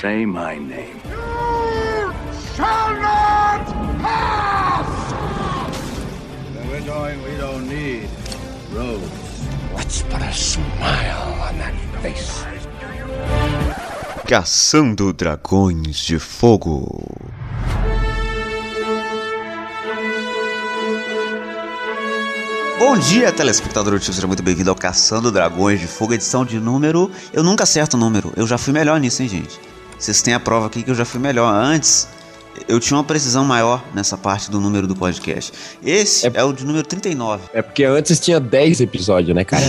Say my name. You shall not pass! Where we're going, we don't need roads. Let's put a smile on that face. Caçando Dragões de Fogo. Bom dia, telespectador do Seja muito bem-vindo ao Caçando Dragões de Fogo, edição de número. Eu nunca acerto o número, eu já fui melhor nisso, hein, gente? Vocês têm a prova aqui que eu já fui melhor. Antes, eu tinha uma precisão maior nessa parte do número do podcast. Esse é, é o de número 39. É porque antes tinha 10 episódios, né, cara?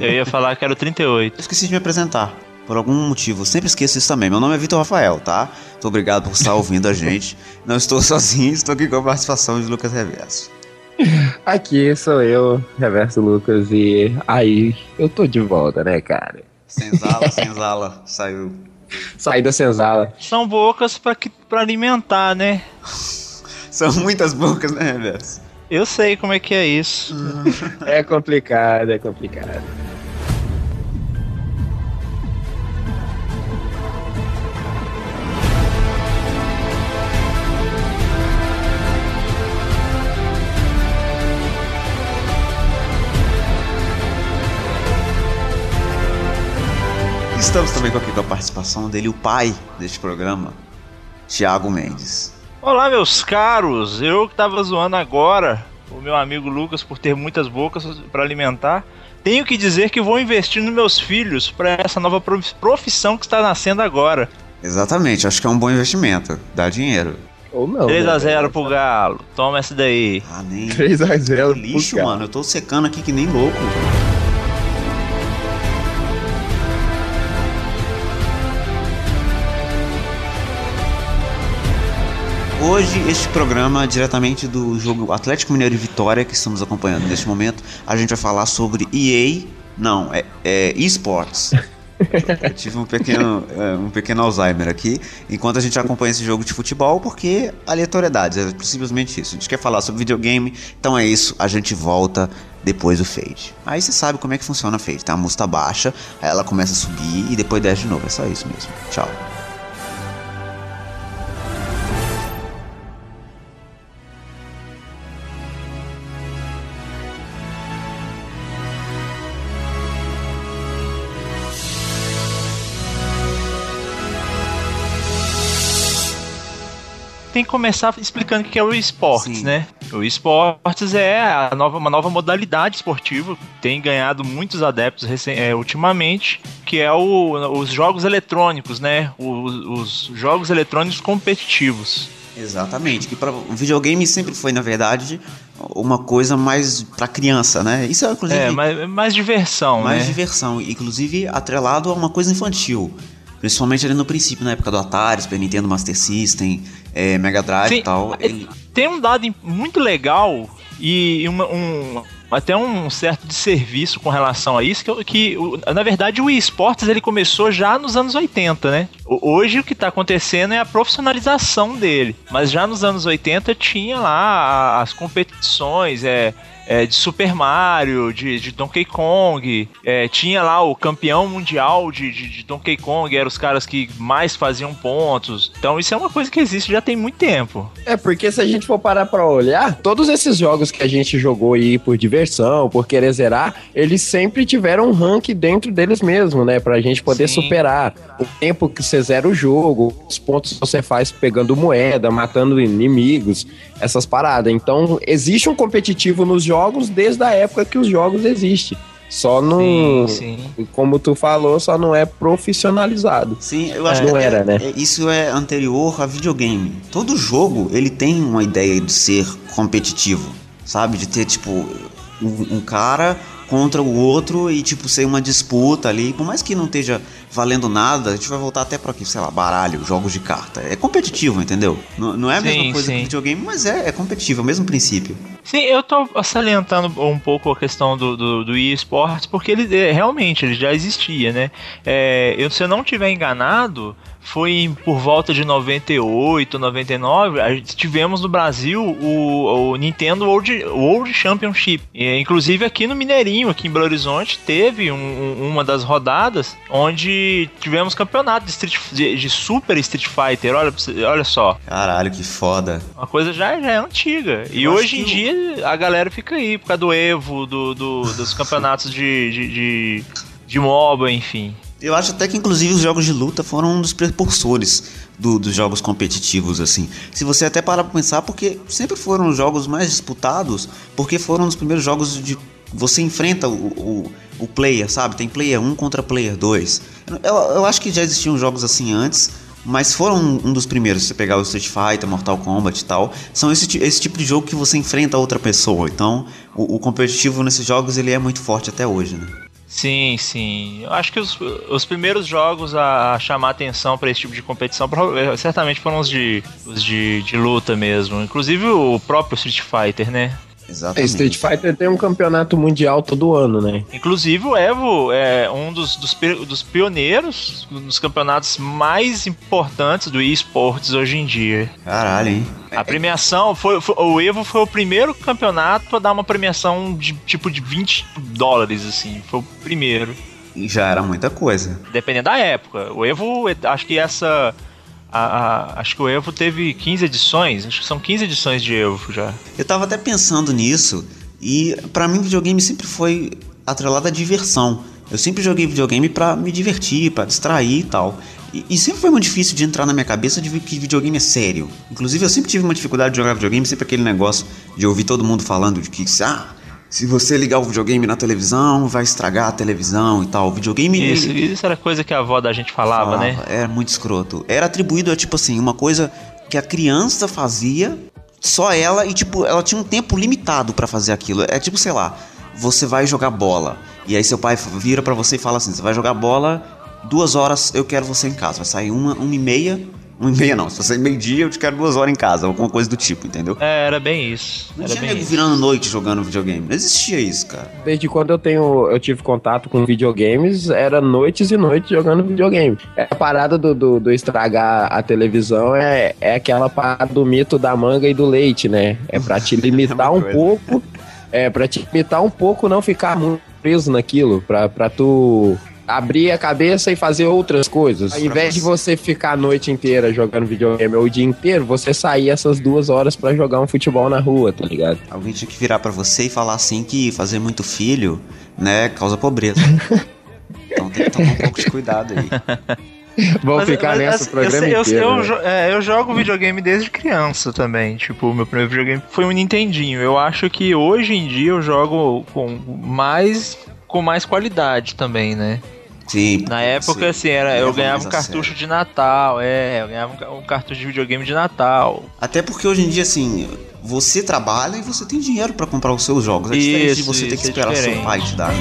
É, eu ia falar que era o 38. Eu esqueci de me apresentar. Por algum motivo, eu sempre esqueço isso também. Meu nome é Vitor Rafael, tá? Muito obrigado por estar ouvindo a gente. Não estou sozinho, estou aqui com a participação de Lucas Reverso. Aqui sou eu, Reverso Lucas, e aí eu tô de volta, né, cara? Senzala, senzala, saiu. Saí da senzala. São bocas pra, que, pra alimentar, né? São muitas bocas, né, Reverso? Eu sei como é que é isso. É complicado, é complicado. Estamos também aqui com a participação dele, o pai deste programa, Tiago Mendes. Olá, meus caros. Eu que tava zoando agora o meu amigo Lucas por ter muitas bocas para alimentar. Tenho que dizer que vou investir nos meus filhos para essa nova profissão que está nascendo agora. Exatamente, acho que é um bom investimento. Dá dinheiro. Ou não. 3x0 né? pro Galo. Toma essa daí. Ah, nem. 3x0 Que lixo, mano. Eu tô secando aqui que nem louco. Hoje, este programa, diretamente do jogo Atlético Mineiro e Vitória, que estamos acompanhando neste momento, a gente vai falar sobre EA. Não, é, é esports. Eu tive um pequeno, é, um pequeno Alzheimer aqui, enquanto a gente acompanha esse jogo de futebol, porque aleatoriedades, é simplesmente isso. A gente quer falar sobre videogame, então é isso, a gente volta depois do fade. Aí você sabe como é que funciona a fade, tá? A música baixa, aí ela começa a subir e depois desce de novo, é só isso mesmo. Tchau. Tem que começar explicando o que é o esportes, Sim. né? O esportes é a nova, uma nova modalidade esportiva, tem ganhado muitos adeptos recen- é, ultimamente, que é o- os jogos eletrônicos, né? Os, os jogos eletrônicos competitivos. Exatamente, que para o videogame sempre foi, na verdade, uma coisa mais pra criança, né? Isso é inclusive É, mais, mais diversão, mais né? diversão, inclusive atrelado a uma coisa infantil. Principalmente ali no princípio, na época do Atari, Super Nintendo, Master System, é, Mega Drive Sim, e tal. é- Ele... Tem um dado muito legal e uma- um, até um certo desserviço com relação a isso, que, que na verdade o esportes ele começou já nos anos 80, né? Hoje o que está acontecendo é a profissionalização dele, mas já nos anos 80 tinha lá as competições, é, é, de Super Mario, de, de Donkey Kong, é, tinha lá o campeão mundial de, de, de Donkey Kong, eram os caras que mais faziam pontos. Então isso é uma coisa que existe já tem muito tempo. É, porque se a gente for parar pra olhar, todos esses jogos que a gente jogou aí por diversão, por querer zerar, eles sempre tiveram um rank dentro deles mesmo, né? Pra gente poder Sim. superar o tempo que você zera o jogo, os pontos que você faz pegando moeda, matando inimigos, essas paradas. Então, existe um competitivo nos jogos desde a época que os jogos existem. Só não. Sim, sim. Como tu falou, só não é profissionalizado. Sim, eu acho É. que Não era, né? é- isso é anterior a videogame. Todo jogo, ele tem uma ideia de ser competitivo, sabe? De ter, tipo, um, um cara contra o outro e, tipo, ser uma disputa ali. Por mais que não esteja valendo nada, a gente vai voltar até pra aqui, sei lá, baralho, jogos de carta. É competitivo, entendeu? Não, não é a mesma Sim, coisa sim. que videogame, mas é, é competitivo, é o mesmo princípio. Sim, eu tô salientando um pouco a questão do, do, do eSports, porque ele é, realmente ele já existia, né? É, eu, se eu não tiver enganado, foi por volta de 98, 99, tivemos no Brasil o, o Nintendo World, World Championship. E, inclusive aqui no Mineirinho, aqui em Belo Horizonte, teve um, uma das rodadas onde tivemos campeonato de, Street, de, de, Super Street Fighter. Olha, olha só. Caralho, que foda. Uma coisa já, já é antiga. E Eu hoje em dia a galera fica aí por causa do Evo, do, do dos campeonatos de, de, de, de MOBA, enfim. Eu acho até que, inclusive, os jogos de luta foram um dos precursores do, dos jogos competitivos, assim. Se você até parar pra pensar, porque sempre foram os jogos mais disputados, porque foram os primeiros jogos de. Você enfrenta o, o, o player, sabe? Tem player 1 contra player 2. Eu, eu acho que já existiam jogos assim antes, mas foram um dos primeiros. Se você pegar o Street Fighter, Mortal Kombat e tal, são esse, esse tipo de jogo que você enfrenta outra pessoa. Então, o, o competitivo nesses jogos ele é muito forte até hoje, né? Sim, sim. Eu acho que os, os primeiros jogos a, chamar atenção para esse tipo de competição certamente foram os de, os de, de luta mesmo. Inclusive o próprio Street Fighter, né? Exatamente. Street Fighter tem um campeonato mundial todo ano, né? Inclusive o Evo é um dos, dos, dos pioneiros nos campeonatos mais importantes do esportes hoje em dia. Caralho, hein? A premiação foi, foi, O Evo foi o primeiro campeonato a dar uma premiação de tipo de 20 dólares, assim. Foi o primeiro. E já era muita coisa. Dependendo da época. O Evo, acho que essa a, a, acho que o Evo teve 15 edições, acho que são 15 edições de Evo já. Eu tava até pensando nisso, e para mim videogame sempre foi atrelado à diversão. Eu sempre joguei videogame para me divertir, para distrair e tal. E, e, sempre foi muito difícil de entrar na minha cabeça de que videogame é sério. Inclusive, eu sempre tive uma dificuldade de jogar videogame, sempre aquele negócio de ouvir todo mundo falando de que, ah, se você ligar o videogame na televisão, vai estragar a televisão e tal. O videogame. Isso, isso era coisa que a avó da gente falava, falava, né? Era muito escroto. Era atribuído a, tipo assim, uma coisa que a criança fazia, só ela, e, tipo, ela tinha um tempo limitado para fazer aquilo. É tipo, sei lá, você vai jogar bola. E aí seu pai vira para você e fala assim: você vai jogar bola, duas horas eu quero você em casa. Vai sair uma, uma e meia um e meia não, se você meio-dia eu te quero duas horas em casa, alguma coisa do tipo, entendeu? É, era bem isso. Não era tinha nego virando noite jogando videogame. Não existia isso, cara. Desde quando eu tenho, eu tive contato com videogames, era noites e noites jogando videogame. É a parada do, do, do, estragar a televisão é, é aquela parada do mito da manga e do leite, né? É pra te limitar um pouco. É, pra te limitar um pouco, não ficar muito preso naquilo. Pra, pra tu abrir a cabeça e fazer outras coisas. Ao invés de você ficar a noite inteira jogando videogame ou o dia inteiro, você sair essas duas horas para jogar um futebol na rua, tá ligado? Alguém tinha que virar para você e falar assim que fazer muito filho, né, causa pobreza. então tem que tomar um pouco de cuidado aí. Vamos ficar mas, nessa assim, programa eu, inteiro. Eu, eu, é, eu, jogo videogame desde criança também. Tipo, meu primeiro videogame foi um Nintendinho. Eu acho que hoje em dia eu jogo com mais com mais qualidade também, né? Sim. Na época, sim. assim, era, eu ganhava um cartucho de Natal, é, eu ganhava um, cartucho de videogame de Natal. Até porque hoje em dia, assim, você trabalha e você tem dinheiro para comprar os seus jogos. É diferente isso, de você ter que esperar é seu pai te dar.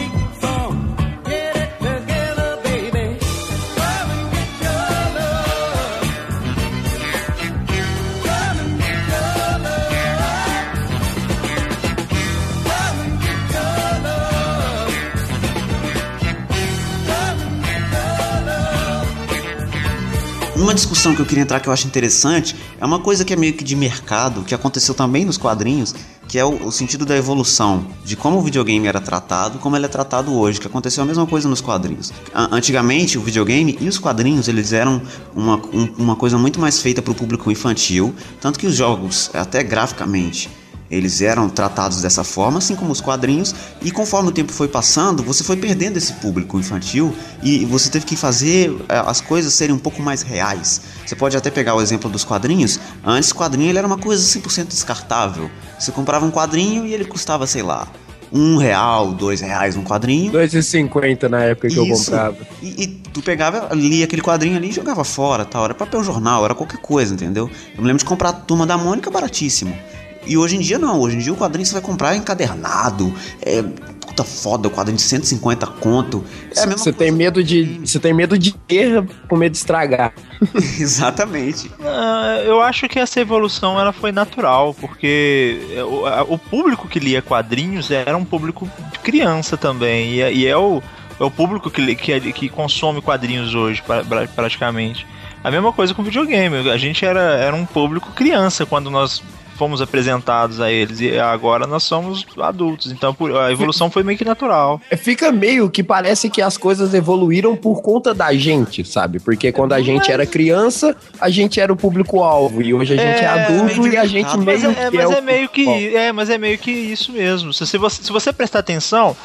Uma discussão que eu queria entrar que eu acho interessante é uma coisa que é meio que de mercado, que aconteceu também nos quadrinhos, que é o, o, sentido da evolução, de como o videogame era tratado, como ele é tratado hoje, que aconteceu a mesma coisa nos quadrinhos. Antigamente, o videogame e os quadrinhos, eles eram uma, um, uma coisa muito mais feita para o público infantil, tanto que os jogos, até graficamente, eles eram tratados dessa forma, assim como os quadrinhos, e conforme o tempo foi passando, você foi perdendo esse público infantil e você teve que fazer eh, as coisas serem um pouco mais reais. Você pode até pegar o exemplo dos quadrinhos. Antes, o quadrinho ele era uma coisa 100% descartável. Você comprava um quadrinho e ele custava, sei lá, um real, dois reais um quadrinho. Dois e cinquenta na época que Isso. eu comprava. E, e, tu pegava, lia aquele quadrinho ali e jogava fora, tal. Era papel jornal, era qualquer coisa, entendeu? Eu me lembro de comprar a Turma da Mônica baratíssimo. E hoje em dia não, hoje em dia o quadrinho você vai comprar encadernado, é, puta foda, o quadrinho de 150 conto. É a mesma Você tem medo de. Você tem medo de ter com medo de estragar. Exatamente. Ah, eu acho que essa evolução ela foi natural, porque o, a- o público que lia quadrinhos era um público de criança também, e, é- e é, o, é o público que, que, que consome quadrinhos hoje, pra- pra- praticamente. A mesma coisa com videogame, a gente era, era um público criança quando nós fomos apresentados a eles, e agora nós somos adultos, então a evolução foi meio que natural. Fica meio que parece que as coisas evoluíram por conta da gente, sabe? Porque quando a gente era criança, a gente era o público-alvo. E hoje a gente é, É, adulto e a gente meio Mas é, que mas é, é o meio que é, mas é meio que isso mesmo. Se, você, se você prestar atenção,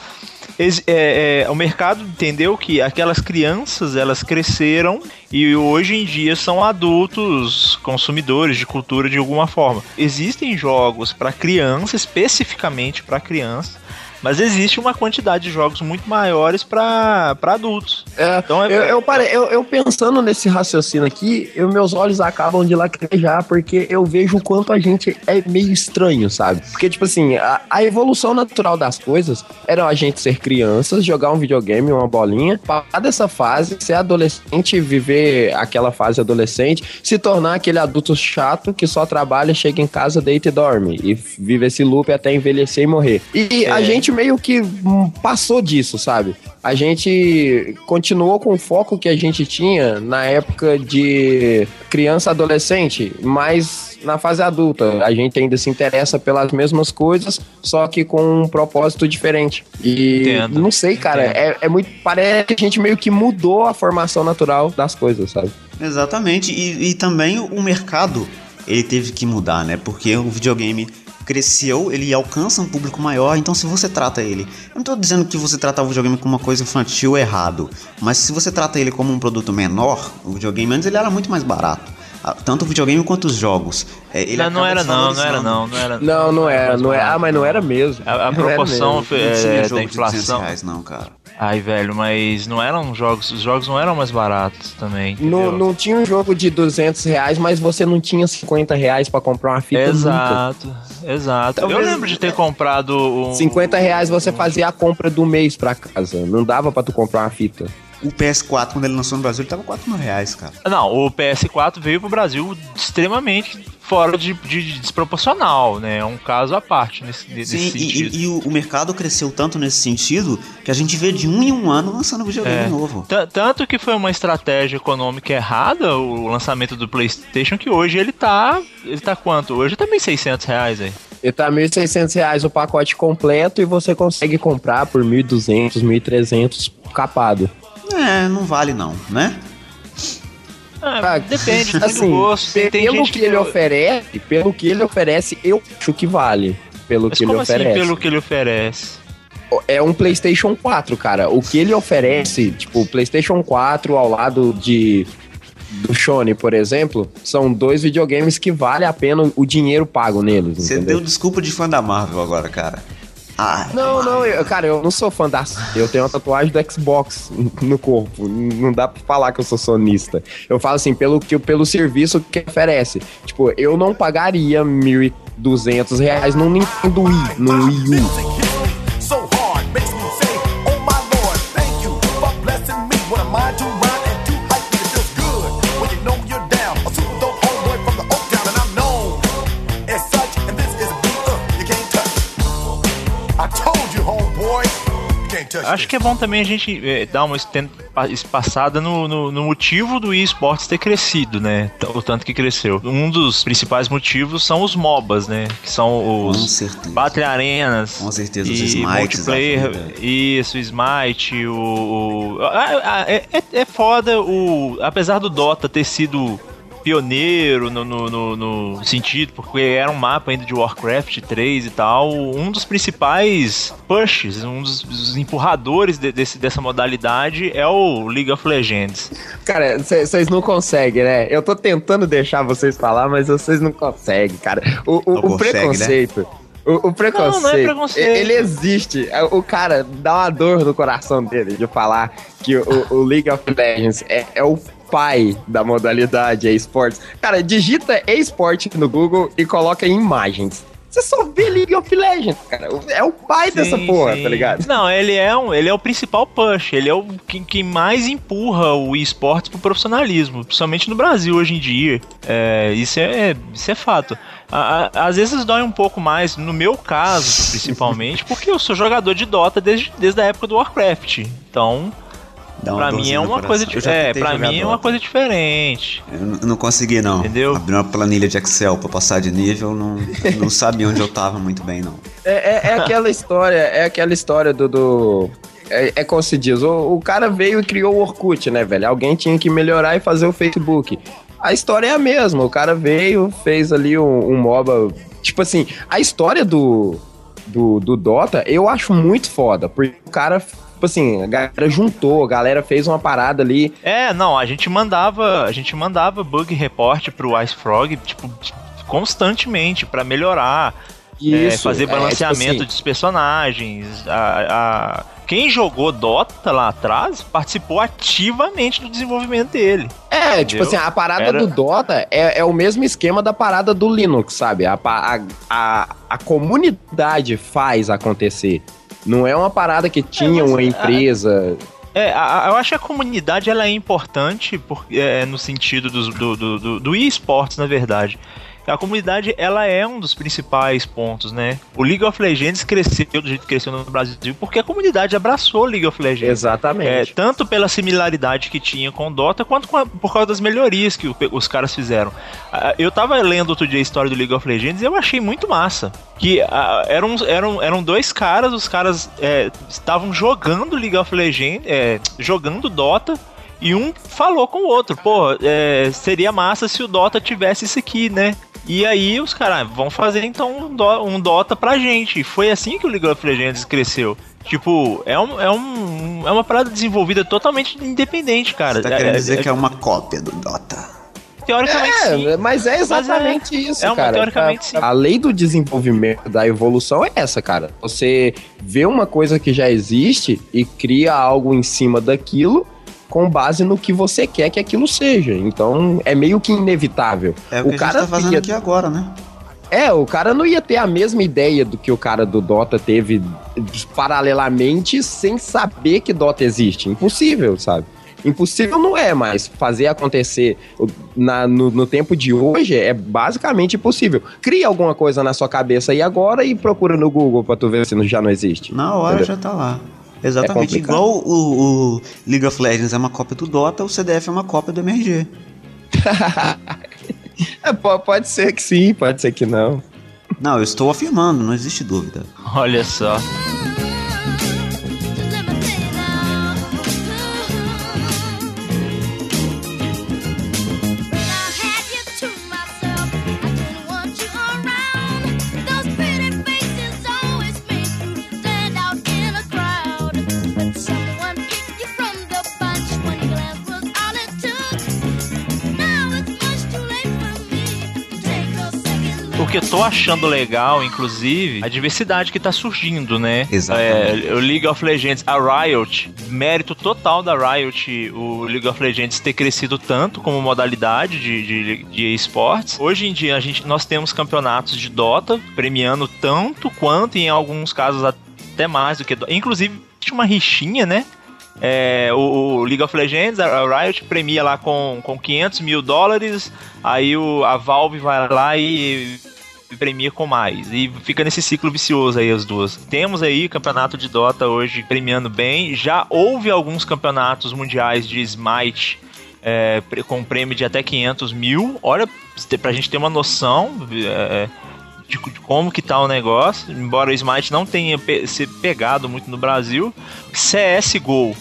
é, é, o mercado entendeu que aquelas crianças elas cresceram e hoje em dia são adultos consumidores de cultura de alguma forma. Existem jogos para criança, especificamente para criança. Mas existe uma quantidade de jogos muito maiores para adultos. É, Então é- eu, eu, pare- eu- eu pensando nesse raciocínio aqui, eu- meus olhos acabam de lacrimejar, porque eu vejo o quanto a gente é meio estranho, sabe? Porque, tipo assim, a, a evolução natural das coisas era a gente ser crianças, jogar um videogame, uma bolinha, passar dessa fase, ser adolescente, viver aquela fase adolescente, se tornar aquele adulto chato que só trabalha, chega em casa, deita e dorme, e vive esse loop até envelhecer e morrer. E a É. gente meio que passou disso, sabe? A gente continuou com o foco que a gente tinha na época de criança adolescente, mas na fase adulta a gente ainda se interessa pelas mesmas coisas, só que com um propósito diferente. E Entendo, não sei, cara, é, é muito parece que a gente meio que mudou a formação natural das coisas, sabe? Exatamente, e, e também o mercado ele teve que mudar, né? Porque o videogame cresceu, ele alcança um público maior, então se você trata ele. Eu não tô dizendo que você tratar o videogame como uma coisa infantil errado, mas se você trata ele como um produto menor, o videogame antes ele era muito mais barato. Tanto o videogame quanto os jogos. É, ele não, não era não, não era não, não era. Não, não era, não é. Ah, mas não era mesmo. A, a Não era proporção mesmo. foi- Não tinha é, jogo da de 200 inflação. reais, não, cara. Ai, velho, mas não eram jogos. Os jogos não eram mais baratos também. Não, não tinha um jogo de 200 reais, mas você não tinha 50 reais pra comprar uma fita nunca. Exato, exato. Talvez- Eu lembro de ter comprado um. 50 reais você fazia a compra do mês pra casa. Não dava pra tu comprar uma fita. O PS4, quando ele lançou no Brasil, ele tava 4 mil reais, cara. Não, o PS4 veio pro Brasil extremamente fora de, de desproporcional, né? É um caso à parte nesse, nesse Sim, sentido. e, e- e o, o mercado cresceu tanto nesse sentido que a gente vê de um em um ano lançando videogame É. novo. T- Tanto que foi uma estratégia econômica errada o lançamento do PlayStation, que hoje ele tá. Ele tá quanto? Hoje tá 1.600 reais aí. E tá 1.600 reais o pacote completo e você consegue comprar por 1.200, 1.300 capado. É, não vale não, né? Ah, Ah, depende, tem Assim, do gosto. Tem, tem pelo gente que ele oferece, pelo que ele oferece, eu acho que vale. Pelo Mas que ele assim, oferece. pelo que ele oferece? É um PlayStation 4, cara. O que ele oferece, tipo, o PlayStation 4 ao lado de do Sony, por exemplo, são dois videogames que vale a pena o dinheiro pago neles, Você entendeu? deu desculpa de fã da Marvel agora, cara. Ah, Não, não, eu- cara, eu não sou fã da. Eu tenho uma tatuagem do Xbox no corpo. Não dá pra falar que eu sou sonista. Eu falo assim, pelo, que, pelo serviço que oferece. Tipo, eu não pagaria 1.200 reais num Nintendo Wii, num Wii U. Acho que é bom também a gente eh, dar uma espaçada no, no, no motivo do eSports ter crescido, né? O tanto que cresceu. Um dos principais motivos são os MOBAs, né? Que são com os certeza. Battle Arenas. Com certeza, os e Smites multiplayer. Isso, o Smite, o. o- ah, ah, é, é, é foda o. Apesar do Dota ter sido pioneiro no, no, no- no sentido, porque era um mapa ainda de Warcraft 3 e tal, um dos principais pushes, um dos, dos empurradores de- desse, dessa modalidade é o League of Legends. Cara, vocês não conseguem, né? Eu tô tentando deixar vocês falar, mas vocês não conseguem, cara. O, o- o consegue, né? preconceito. O, o preconceito, Não, não é preconceito. Ele existe. O cara dá uma dor no coração dele de falar que o, o League of Legends é, é o pai da modalidade esportes. Cara, digita esporte no Google e coloca em imagens. Você só vê League of Legends, cara. É o pai dessa Sim, porra, sim. tá ligado? Não, ele é, um, ele é o principal push, ele é o que, que mais empurra o esportes pro profissionalismo, principalmente no Brasil hoje em dia. É, isso, é, isso é fato. Às vezes dói um pouco mais, no meu caso, principalmente, porque eu sou jogador de Dota desde, desde a época do Warcraft. Então, Dá pra mim dorzinha é no uma coração. coisa diferente. É, pra jogar mim é uma coisa diferente. Eu não consegui, não. Entendeu? Abri uma planilha de Excel pra passar de nível, não, não sabia onde eu tava muito bem, não. É, é- é aquela história, é aquela história do. do- é, é como se diz, o, o cara veio e criou o Orkut, né, velho? Alguém tinha que melhorar e fazer o Facebook. A história é a mesma, o cara veio, fez ali um, um MOBA. Tipo assim, a história do, do, do Dota eu acho muito foda, porque o cara, tipo assim, a galera juntou, a galera fez uma parada ali. É, não, a gente mandava, a gente mandava bug report pro Ice Frog, tipo, constantemente pra melhorar, é, Isso, fazer é, tipo balanceamento assim, dos personagens. A, a- Quem jogou Dota lá atrás participou ativamente do desenvolvimento dele. É, tipo Entendeu? assim, a parada Era- do Dota é, é o mesmo esquema da parada do Linux, sabe? A, a, a, a comunidade faz acontecer. Não é uma parada que tinha mas, uma ah, empresa. É, a- a- eu acho que a comunidade ela é importante por, é, no sentido dos- do, do, do, do eSports, na verdade. A comunidade ela é um dos principais pontos, né? O League of Legends cresceu do jeito que cresceu no Brasil porque a comunidade abraçou o League of Legends. É, Exatamente. tanto pela similaridade que tinha com o Dota, quanto a- por causa das melhorias que o- os caras fizeram. Ah, Eu tava lendo outro dia a história do League of Legends e eu achei muito massa. Que ah, eram, eram, eram dois caras, os caras é, estavam jogando League of Legends, é, jogando Dota. E um falou com o outro, pô, é, seria massa se o Dota tivesse isso aqui, né? E aí os caras, "Ah, vão fazer então um, Do- um Dota pra gente. E foi assim que o League of Legends cresceu. Tipo, é, um, é, um, é uma parada desenvolvida totalmente independente, cara. Você tá É- querendo é- dizer é- que é uma cópia do Dota. Teoricamente sim. É, mas é exatamente isso, é uma- cara. teoricamente, sim. a, a lei do desenvolvimento, da evolução é essa, cara. Você vê uma coisa que já existe e cria algo em cima daquilo com base no que você quer que aquilo seja. Então, é meio que inevitável. É o, que a gente tá fazendo aqui agora, né? É, o cara não ia ter a mesma ideia do que o cara do Dota teve paralelamente sem saber que Dota existe. Impossível, sabe? Impossível não é, mas fazer acontecer na- no, no tempo de hoje é basicamente impossível. Cria alguma coisa na sua cabeça aí agora e procura no Google pra tu ver se não- já não existe. Na hora Entendeu? já tá lá. Exatamente. complicado. Igual o, o League of Legends é uma cópia do Dota, o CDF é uma cópia do MRG. É, po- pode ser que sim, pode ser que não. Não, eu estou afirmando, não existe dúvida. Olha só. Que eu tô achando legal, inclusive, a diversidade que tá surgindo, né? Exatamente. É, o League of Legends, a Riot, mérito total da Riot, o League of Legends ter crescido tanto como modalidade de, de, de esportes. Hoje em dia, a gente, nós temos campeonatos de Dota premiando tanto quanto, em alguns casos, até mais do que. Dota. Inclusive, tinha uma rixinha, né? É, o, o League of Legends, a Riot premia lá com, com 500 mil dólares, aí o, a Valve vai lá e premia com mais. E fica nesse ciclo vicioso aí as duas. Temos aí campeonato de Dota hoje premiando bem. Já houve alguns campeonatos mundiais de Smite é, com prêmio de até 500 mil. Olha, pra gente ter uma noção é, de, de como que tá o negócio. Embora o Smite não tenha pe se pegado muito no Brasil. CSGO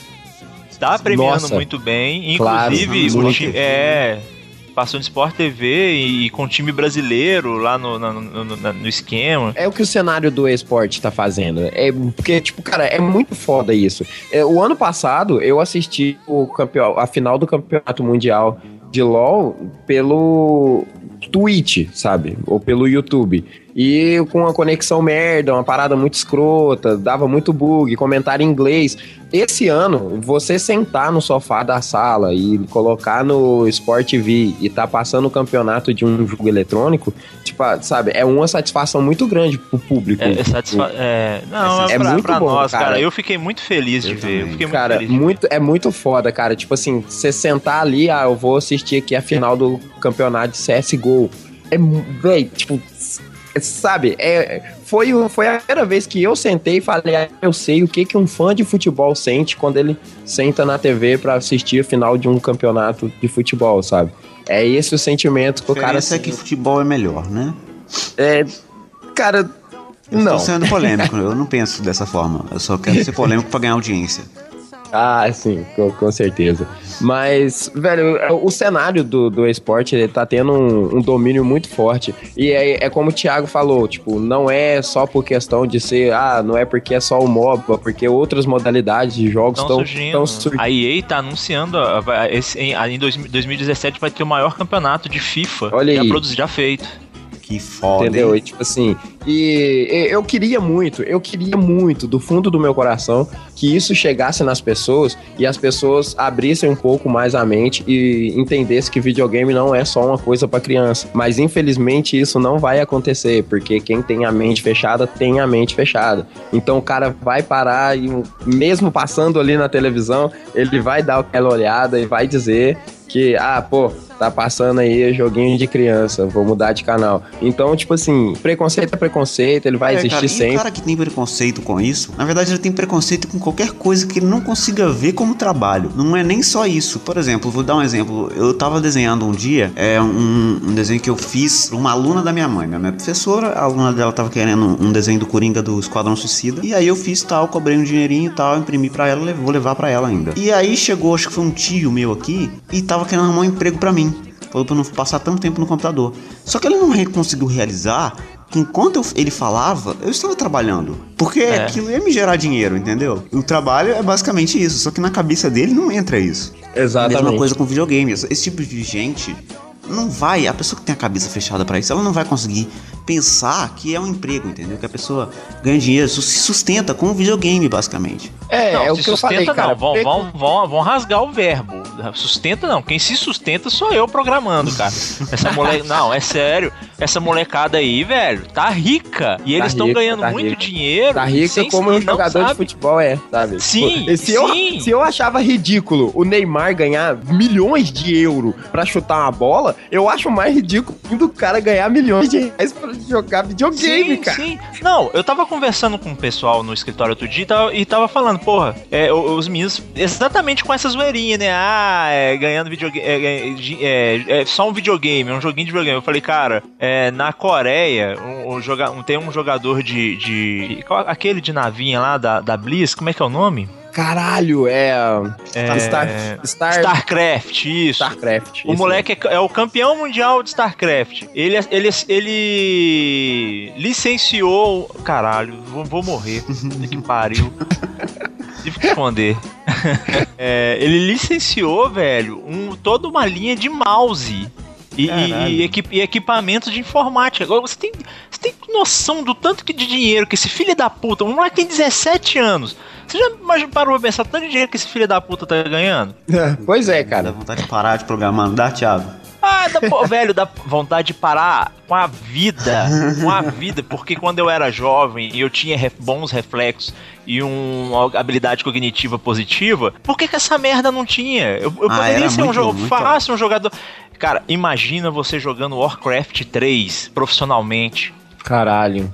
tá premiando Nossa. muito bem. Claro, Inclusive, o muito. ti- é passou no Sport TV e, com time brasileiro lá no, no, no esquema. É o que o cenário do esporte tá fazendo. É porque, tipo, cara, é muito foda isso. É, o ano passado eu assisti o campeão, a final do campeonato mundial de LoL pelo Twitch, sabe? Ou pelo YouTube. E com uma conexão merda, uma parada muito escrota, dava muito bug, comentário em inglês. Esse ano, você sentar no sofá da sala e colocar no Sport TV e tá passando o campeonato de um jogo eletrônico, tipo, sabe, é uma satisfação muito grande pro público. É, é satisfa é, não, é, é pra, muito pra bom, nós, cara. cara. Eu fiquei muito feliz de Eu ver. Eu também. fiquei muito Cara, muito, é muito foda, cara. Tipo assim, você sentar ali, ah, eu vou assistir aqui a final do campeonato de CSGO. É, véi, tipo, sabe, é, foi, foi a primeira vez que eu sentei e falei, ah, eu sei o que, que um fã de futebol sente quando ele senta na TV pra assistir a final de um campeonato de futebol, sabe? É esse o sentimento que o cara diferença é que futebol é melhor, né? é, cara, Eu não. Tô sendo polêmico, eu não penso dessa forma. Eu só quero ser polêmico pra ganhar audiência. Ah, sim, com, com certeza. Mas, velho, o cenário do, do esporte ele tá tendo um, um domínio muito forte. E é, é como o Thiago falou, tipo, não é só por questão de ser, ah, não é porque é só o MOBA, porque outras modalidades de jogos Estão surgindo. surgindo. A EA tá anunciando, esse- em, em 2017 vai ter o maior campeonato de FIFA Olha já produzido, já feito. Que foda. Entendeu? E tipo assim, e e eu queria muito, eu queria muito, do fundo do meu coração, que isso chegasse nas pessoas e as pessoas abrissem um pouco mais a mente e entendessem que videogame não é só uma coisa pra criança. Mas infelizmente isso não vai acontecer, porque quem tem a mente fechada tem a mente fechada. Então o cara vai parar e mesmo passando ali na televisão, ele vai dar aquela olhada e vai dizer que, ah, pô, tá passando aí joguinho de criança, vou mudar de canal. Então, tipo assim, preconceito é preconceito, ele vai É, existir cara, E sempre. o cara que tem preconceito com isso, na verdade ele tem preconceito com qualquer coisa que ele não consiga ver como trabalho. Não é nem só isso. Por exemplo, vou dar um exemplo. Eu tava desenhando um dia, é um, um desenho que eu fiz pra uma aluna da minha mãe. Minha mãe é professora, a aluna dela tava querendo um desenho do Coringa do Esquadrão Suicida. E aí eu fiz tal, cobrei um dinheirinho e tal, imprimi pra ela, vou levar pra ela ainda. E aí chegou, acho que foi um tio meu aqui, e tava querendo arrumar um emprego pra mim. Falou pra eu não passar tanto tempo no computador. Só que ele não re- conseguiu realizar que enquanto eu- ele falava, eu estava trabalhando. Porque É. aquilo ia me gerar dinheiro, entendeu? O trabalho é basicamente isso, só que na cabeça dele não entra isso. Exatamente. Mesma coisa com videogame. Esse esse tipo de gente não vai, a pessoa que tem a cabeça fechada pra isso, ela não vai conseguir pensar que é um emprego, entendeu? Que a pessoa ganha dinheiro, se sustenta com o videogame, basicamente. É, não, é o se que eu sustenta falei, cara. vão, vão, vão, vão rasgar o verbo. Sustenta não, quem se sustenta sou eu programando, cara. Essa mole... Não, é sério. Essa molecada aí, velho, tá rica. E eles estão ganhando tá muito rica. dinheiro. Tá rica sem- como um jogador de sabe. futebol é, sabe? Sim, Tipo, se, eu, sim. se eu achava ridículo o Neymar ganhar milhões de euros pra chutar uma bola, eu acho mais ridículo do cara ganhar milhões de reais pra jogar videogame, sim, cara. sim. Não, eu tava conversando com o pessoal no escritório outro dia e tava, e tava falando, porra, é, os meninos exatamente com essa zoeirinha, né? Ah, é, ganhando videogame. É, é, é, é só um videogame, um joguinho de videogame. Eu falei, cara, é, na Coreia, um, um joga, um- tem um jogador de. de aquele de navinha lá da, da Blizz, como é que é o nome? Caralho, é. É, Star, Star, StarCraft, isso. StarCraft. O isso. moleque é, é o campeão mundial de StarCraft. Ele, ele, ele licenciou. Caralho, vou, vou morrer. Que pariu. Tive que esconder. É, ele licenciou, velho, um, toda uma linha de mouse. E, e, Caralho. e equi- equipamentos de informática. Agora você tem, você tem noção do tanto que de dinheiro que esse filho da puta, um moleque tem 17 anos. Você já imagina- parou pra pensar o tanto de dinheiro que esse filho da puta tá ganhando? Pois é, Dá cara. vontade de parar de programar, não dá, Thiago? Ah, dá, pô, velho, dá vontade de parar com a vida. Com a vida, porque quando eu era jovem e eu tinha ref- bons reflexos e um- uma habilidade cognitiva positiva, por que, que essa merda não tinha? Eu, eu Ah, poderia ser um jogo fácil, um jogador. Cara, imagina você jogando Warcraft 3 profissionalmente. Caralho.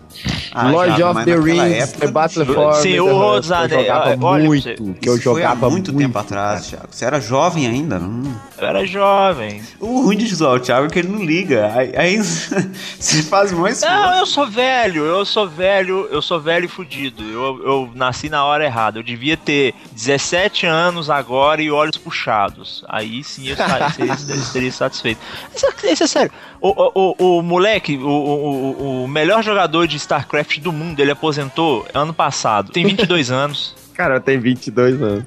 Ah, Lord Thiago, of the Rings, época The Battle for Senhor jogava olha muito. você. Que eu jogava muito tempo atrás, Thiago. Você era jovem ainda. Hum. Eu era jovem. O ruim de zoar o Thiago é que ele não liga. Aí, aí se faz mais Não, eu sou velho, eu sou velho, eu sou velho e fudido. Eu, eu nasci na hora errada. Eu devia ter 17 anos agora e olhos puxados. Aí sim eu seria satisfeito. Isso, é- isso é sério. O, o, o, o moleque, o, o- o melhor jogador de StarCraft do mundo, ele aposentou ano passado. Tem 22 anos. Cara, tenho 22 anos.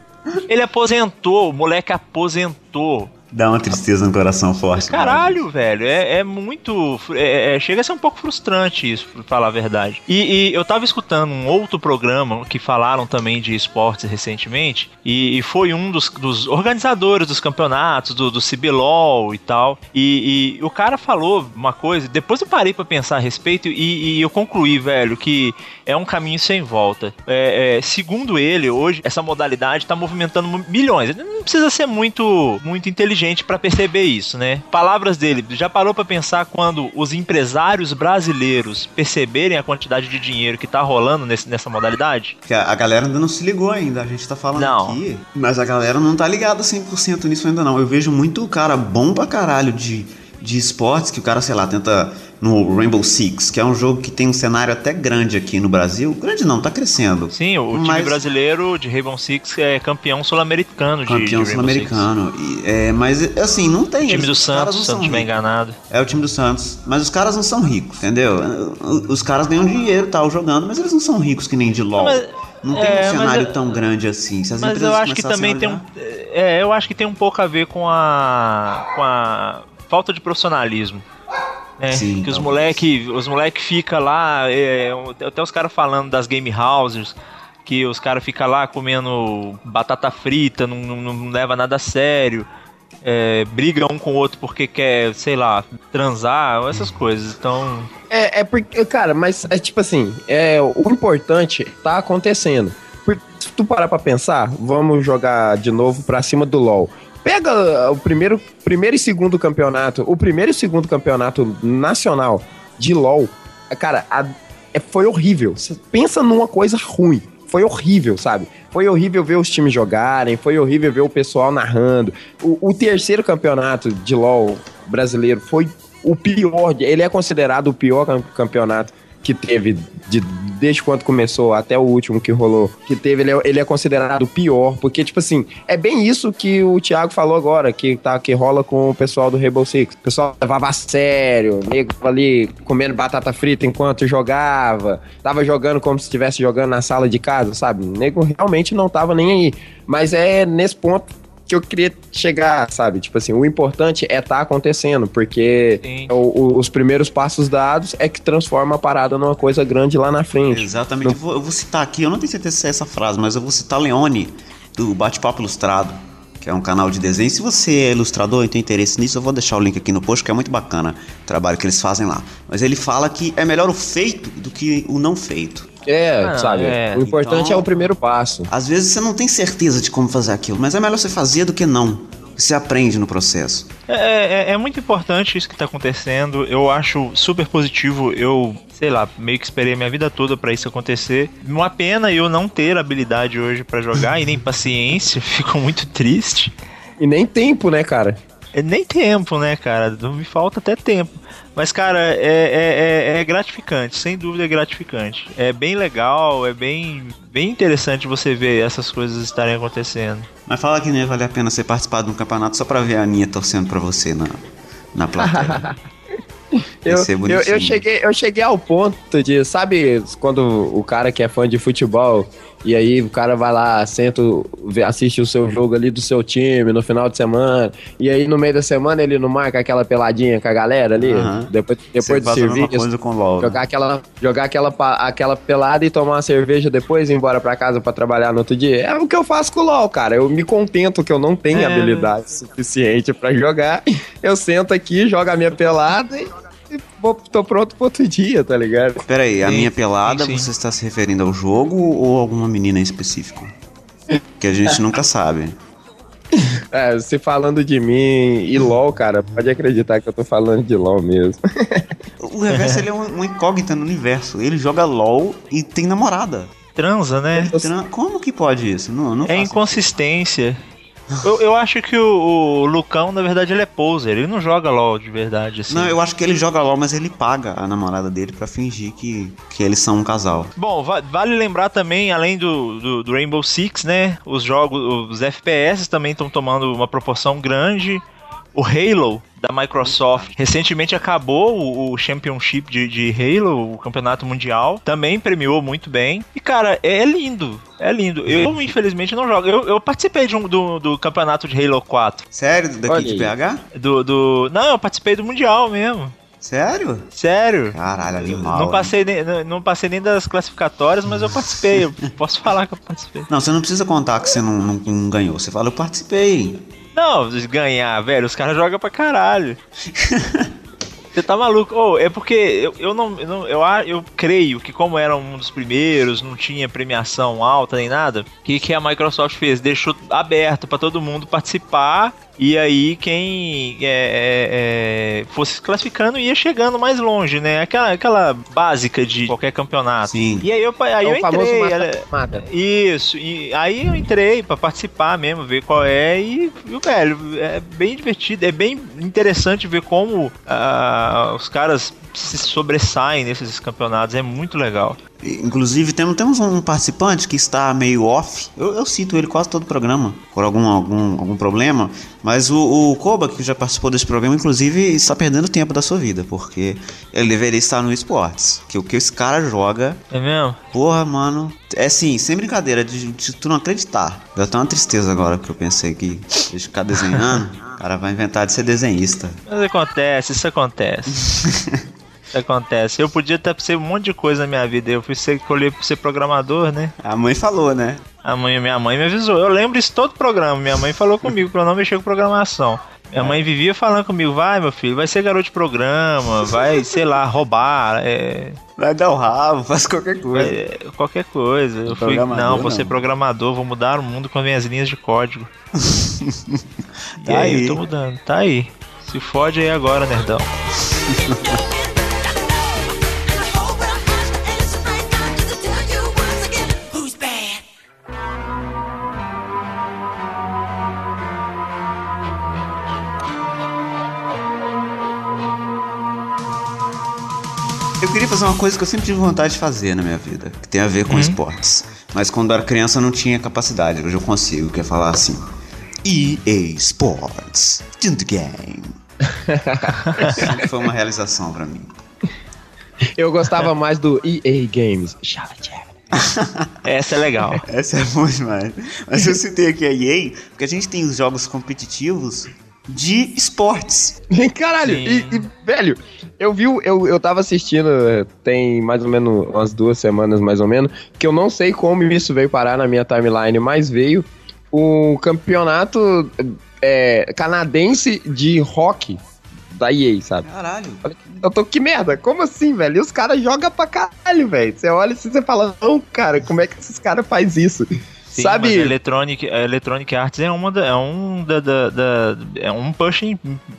Ele aposentou, o moleque aposentou. Dá uma tristeza no coração forte. Caralho, velho, é, é muito. É, é, chega a ser um pouco frustrante isso, pra falar a verdade. E, e, eu tava escutando um outro programa que falaram também de esportes recentemente, e, e foi um dos, dos, organizadores dos campeonatos, do, do CBLOL e tal. E, e, o cara falou uma coisa, depois eu parei para pensar a respeito e, eu concluí, velho, que é um caminho sem volta. É, é, segundo ele, hoje, essa modalidade tá movimentando milhões. Não precisa ser muito, muito inteligente inteligente para perceber isso, né? Palavras dele, já parou para pensar quando os empresários brasileiros perceberem a quantidade de dinheiro que tá rolando nesse, nessa modalidade? Que a, a, galera ainda não se ligou ainda, a gente tá falando não. aqui, mas a galera não tá ligada 100% nisso ainda não. Eu vejo muito cara bom pra caralho de de esportes que o cara, sei lá, tenta no Rainbow Six, que é um jogo que tem um cenário até grande aqui no Brasil. Grande não, tá crescendo. Sim, o time brasileiro de Rainbow Six é campeão sul-americano de Campeão sul-americano. É, mas assim, não tem. O time do Santos, se não estiver enganado. É o time do Santos. Mas os caras não são ricos, entendeu? Os caras ganham dinheiro tal jogando, mas eles não são ricos que nem de LOL. Mas, não tem é, um cenário eu, tão grande assim. Se mas eu acho que também tem um, é, eu acho que tem um pouco a ver com a com a falta de profissionalismo. Né? Sim, que os moleque, os moleque fica lá, é, até os caras falando das game houses, que os caras ficam lá comendo batata frita, não, não, não leva nada a sério. É, briga um com o outro porque quer, sei lá, transar, essas coisas. Então. É, é porque, cara, mas é tipo assim, é, o importante tá acontecendo. Se tu parar pra pensar, vamos jogar de novo pra cima do LoL. Pega o primeiro, primeiro e segundo campeonato, o primeiro e segundo campeonato nacional de LoL, cara, a, é, foi horrível. Pensa numa coisa ruim. Foi horrível, sabe? Foi horrível ver os times jogarem, foi horrível ver o pessoal narrando. O, o terceiro campeonato de LoL brasileiro foi o pior, ele é considerado o pior campeonato que teve de, desde quando começou até o último que rolou, que teve, ele é, ele é considerado o pior, porque, tipo assim, é bem isso que o Thiago falou agora, que, tá, que rola com o pessoal do Rainbow Six. O pessoal levava a sério, nego ali comendo batata frita enquanto jogava, tava jogando como se estivesse jogando na sala de casa, sabe? O nego realmente não tava nem aí. Mas é nesse ponto que eu queria chegar, sabe? Tipo assim, o importante é estar tá acontecendo, porque o, o, os primeiros passos dados é que transforma a parada numa coisa grande lá na frente. Exatamente. Eu, vou, eu, vou, citar aqui, eu não tenho certeza se é essa frase, mas eu vou citar Leone, do Bate-Papo Ilustrado, que é um canal de desenho. Se você é ilustrador e tem interesse nisso, eu vou deixar o link aqui no post, que é muito bacana o trabalho que eles fazem lá. Mas ele fala que é melhor o feito do que o não feito. É, ah, sabe? É. O importante então, é o primeiro passo. Às vezes você não tem certeza de como fazer aquilo, mas é melhor você fazer do que não. Você aprende no processo. É, é, é muito importante isso que está acontecendo. Eu acho super positivo. Eu, sei lá, meio que esperei a minha vida toda para isso acontecer. Uma pena eu não ter habilidade hoje para jogar e nem paciência. Fico muito triste. E nem tempo, né, cara? É nem tempo, né, cara? Me falta até tempo. Mas, cara, é, é, é, é, gratificante, sem dúvida é gratificante. É bem legal, é bem, bem interessante você ver essas coisas estarem acontecendo. Mas fala que nem vale a pena você participar de um campeonato só pra ver a Aninha torcendo pra você na, na plateia. eu, eu, eu, cheguei, eu cheguei ao ponto de, sabe, quando o cara que é fã de futebol e aí o cara vai lá, senta, assiste o seu jogo ali do seu time no final de semana. E aí no meio da semana ele não marca aquela peladinha com a galera ali. Uhum. Depois, depois do serviço. LOL, jogar, né? aquela, jogar aquela, aquela pelada e tomar uma cerveja depois e ir embora pra casa pra trabalhar no outro dia. É o que eu faço com o LOL, cara. Eu me contento que eu não tenho é. habilidade suficiente para jogar. Eu sento aqui, jogo a minha pelada e vou, tô pronto pro outro dia, tá ligado? Pera aí, a sim, minha pelada, sim, sim. você está se referindo ao jogo ou alguma menina em específico? Que a gente nunca sabe. É, você falando de mim e LOL, cara, pode acreditar que eu tô falando de LOL mesmo. O reverso ele é um, um incógnita no universo. Ele joga LOL e tem namorada. Transa, né? Tran... Como que pode isso? Não, não é inconsistência. Eu, eu acho que o, o, Lucão, na verdade, ele é poser. Ele não joga LOL de verdade, assim. Não, eu acho que ele joga LOL, mas ele paga a namorada dele para fingir que, que eles são um casal. Bom, va vale lembrar também, além do, do, do, Rainbow Six, né? Os jogos, os FPS também estão tomando uma proporção grande. O Halo da Microsoft. Recentemente acabou o, o Championship de, de, Halo, o campeonato mundial. Também premiou muito bem. E, cara, é lindo. É lindo. Eu, infelizmente, não jogo. Eu, eu participei de um, do, do campeonato de Halo 4. Sério? Daqui de PH? Do, do. Não, eu participei do Mundial mesmo. Sério? Sério. Caralho, animal. Não passei, nem, não, não, passei nem das classificatórias, mas eu participei. Eu posso falar que eu participei. Não, você não precisa contar que você não, não, não ganhou. Você fala, eu participei. Não, ganhar, velho, os caras jogam pra caralho. Você tá maluco? Oh, é porque eu, eu não, eu, não eu, eu creio que como era um dos primeiros, não tinha premiação alta nem nada, o que, que a Microsoft fez? Deixou aberto para todo mundo participar e aí quem é, é, é, fosse classificando ia chegando mais longe, né? Aquela, aquela básica de qualquer campeonato. Sim. E aí eu, aí é eu entrei. Mata, Isso. E aí eu entrei para participar mesmo, ver qual é. E, e, velho, é bem divertido, é bem interessante ver como uh, os caras se sobressaem nesses campeonatos. É muito legal. Inclusive, temos, temos um participante que está meio off. Eu, eu cito ele quase todo o programa, por algum, algum, algum problema. Mas o, o Koba, que já participou desse programa, inclusive, está perdendo tempo da sua vida, porque ele deveria estar no esportes. Que o que esse cara joga. É mesmo? Porra, mano. É assim, sem brincadeira, de, de tu não acreditar. Deu até uma tristeza agora que eu pensei que de ficar desenhando, o cara vai inventar de ser desenhista. Mas acontece, isso acontece. acontece. Eu podia ter ser um monte de coisa na minha vida. Eu fui ser, escolher ser programador, né? A mãe falou, né? A mãe, minha mãe me avisou. Eu lembro isso todo programa. Minha mãe falou comigo pra eu não mexer com programação. Minha mãe vivia falando comigo, vai meu filho, vai ser garoto de programa, vai, sei lá, roubar, é... Vai dar o rabo, faz qualquer coisa. É, qualquer coisa. Eu fui, não, vou ser programador, vou mudar o mundo com as minhas linhas de código. tá e aí, aí, eu tô mudando, tá aí. Se fode aí agora, nerdão. fazer uma coisa que eu sempre tive vontade de fazer na minha vida, que tem a ver com uhum. esportes. Mas quando eu era criança eu não tinha capacidade, hoje eu consigo, que é falar assim. EA Sports, the game. foi uma realização para mim. Eu gostava mais do EA Games. Essa é legal. Essa é muito mais. Mas eu citei aqui a EA, porque a gente tem os jogos competitivos de esportes. Caralho, e, e, velho, eu vi, eu, eu tava assistindo, é, tem mais ou menos umas duas semanas, mais ou menos, que eu não sei como isso veio parar na minha timeline, mas veio o campeonato é, canadense de rock da EA, sabe? Caralho. Eu tô, que merda, como assim, velho? E os caras jogam pra caralho, velho. Você olha e você fala, não, cara, como é que esses caras fazem isso? Sim, Sabe? Electronic, Electronic Arts é, uma da, é um da, da, da, é um push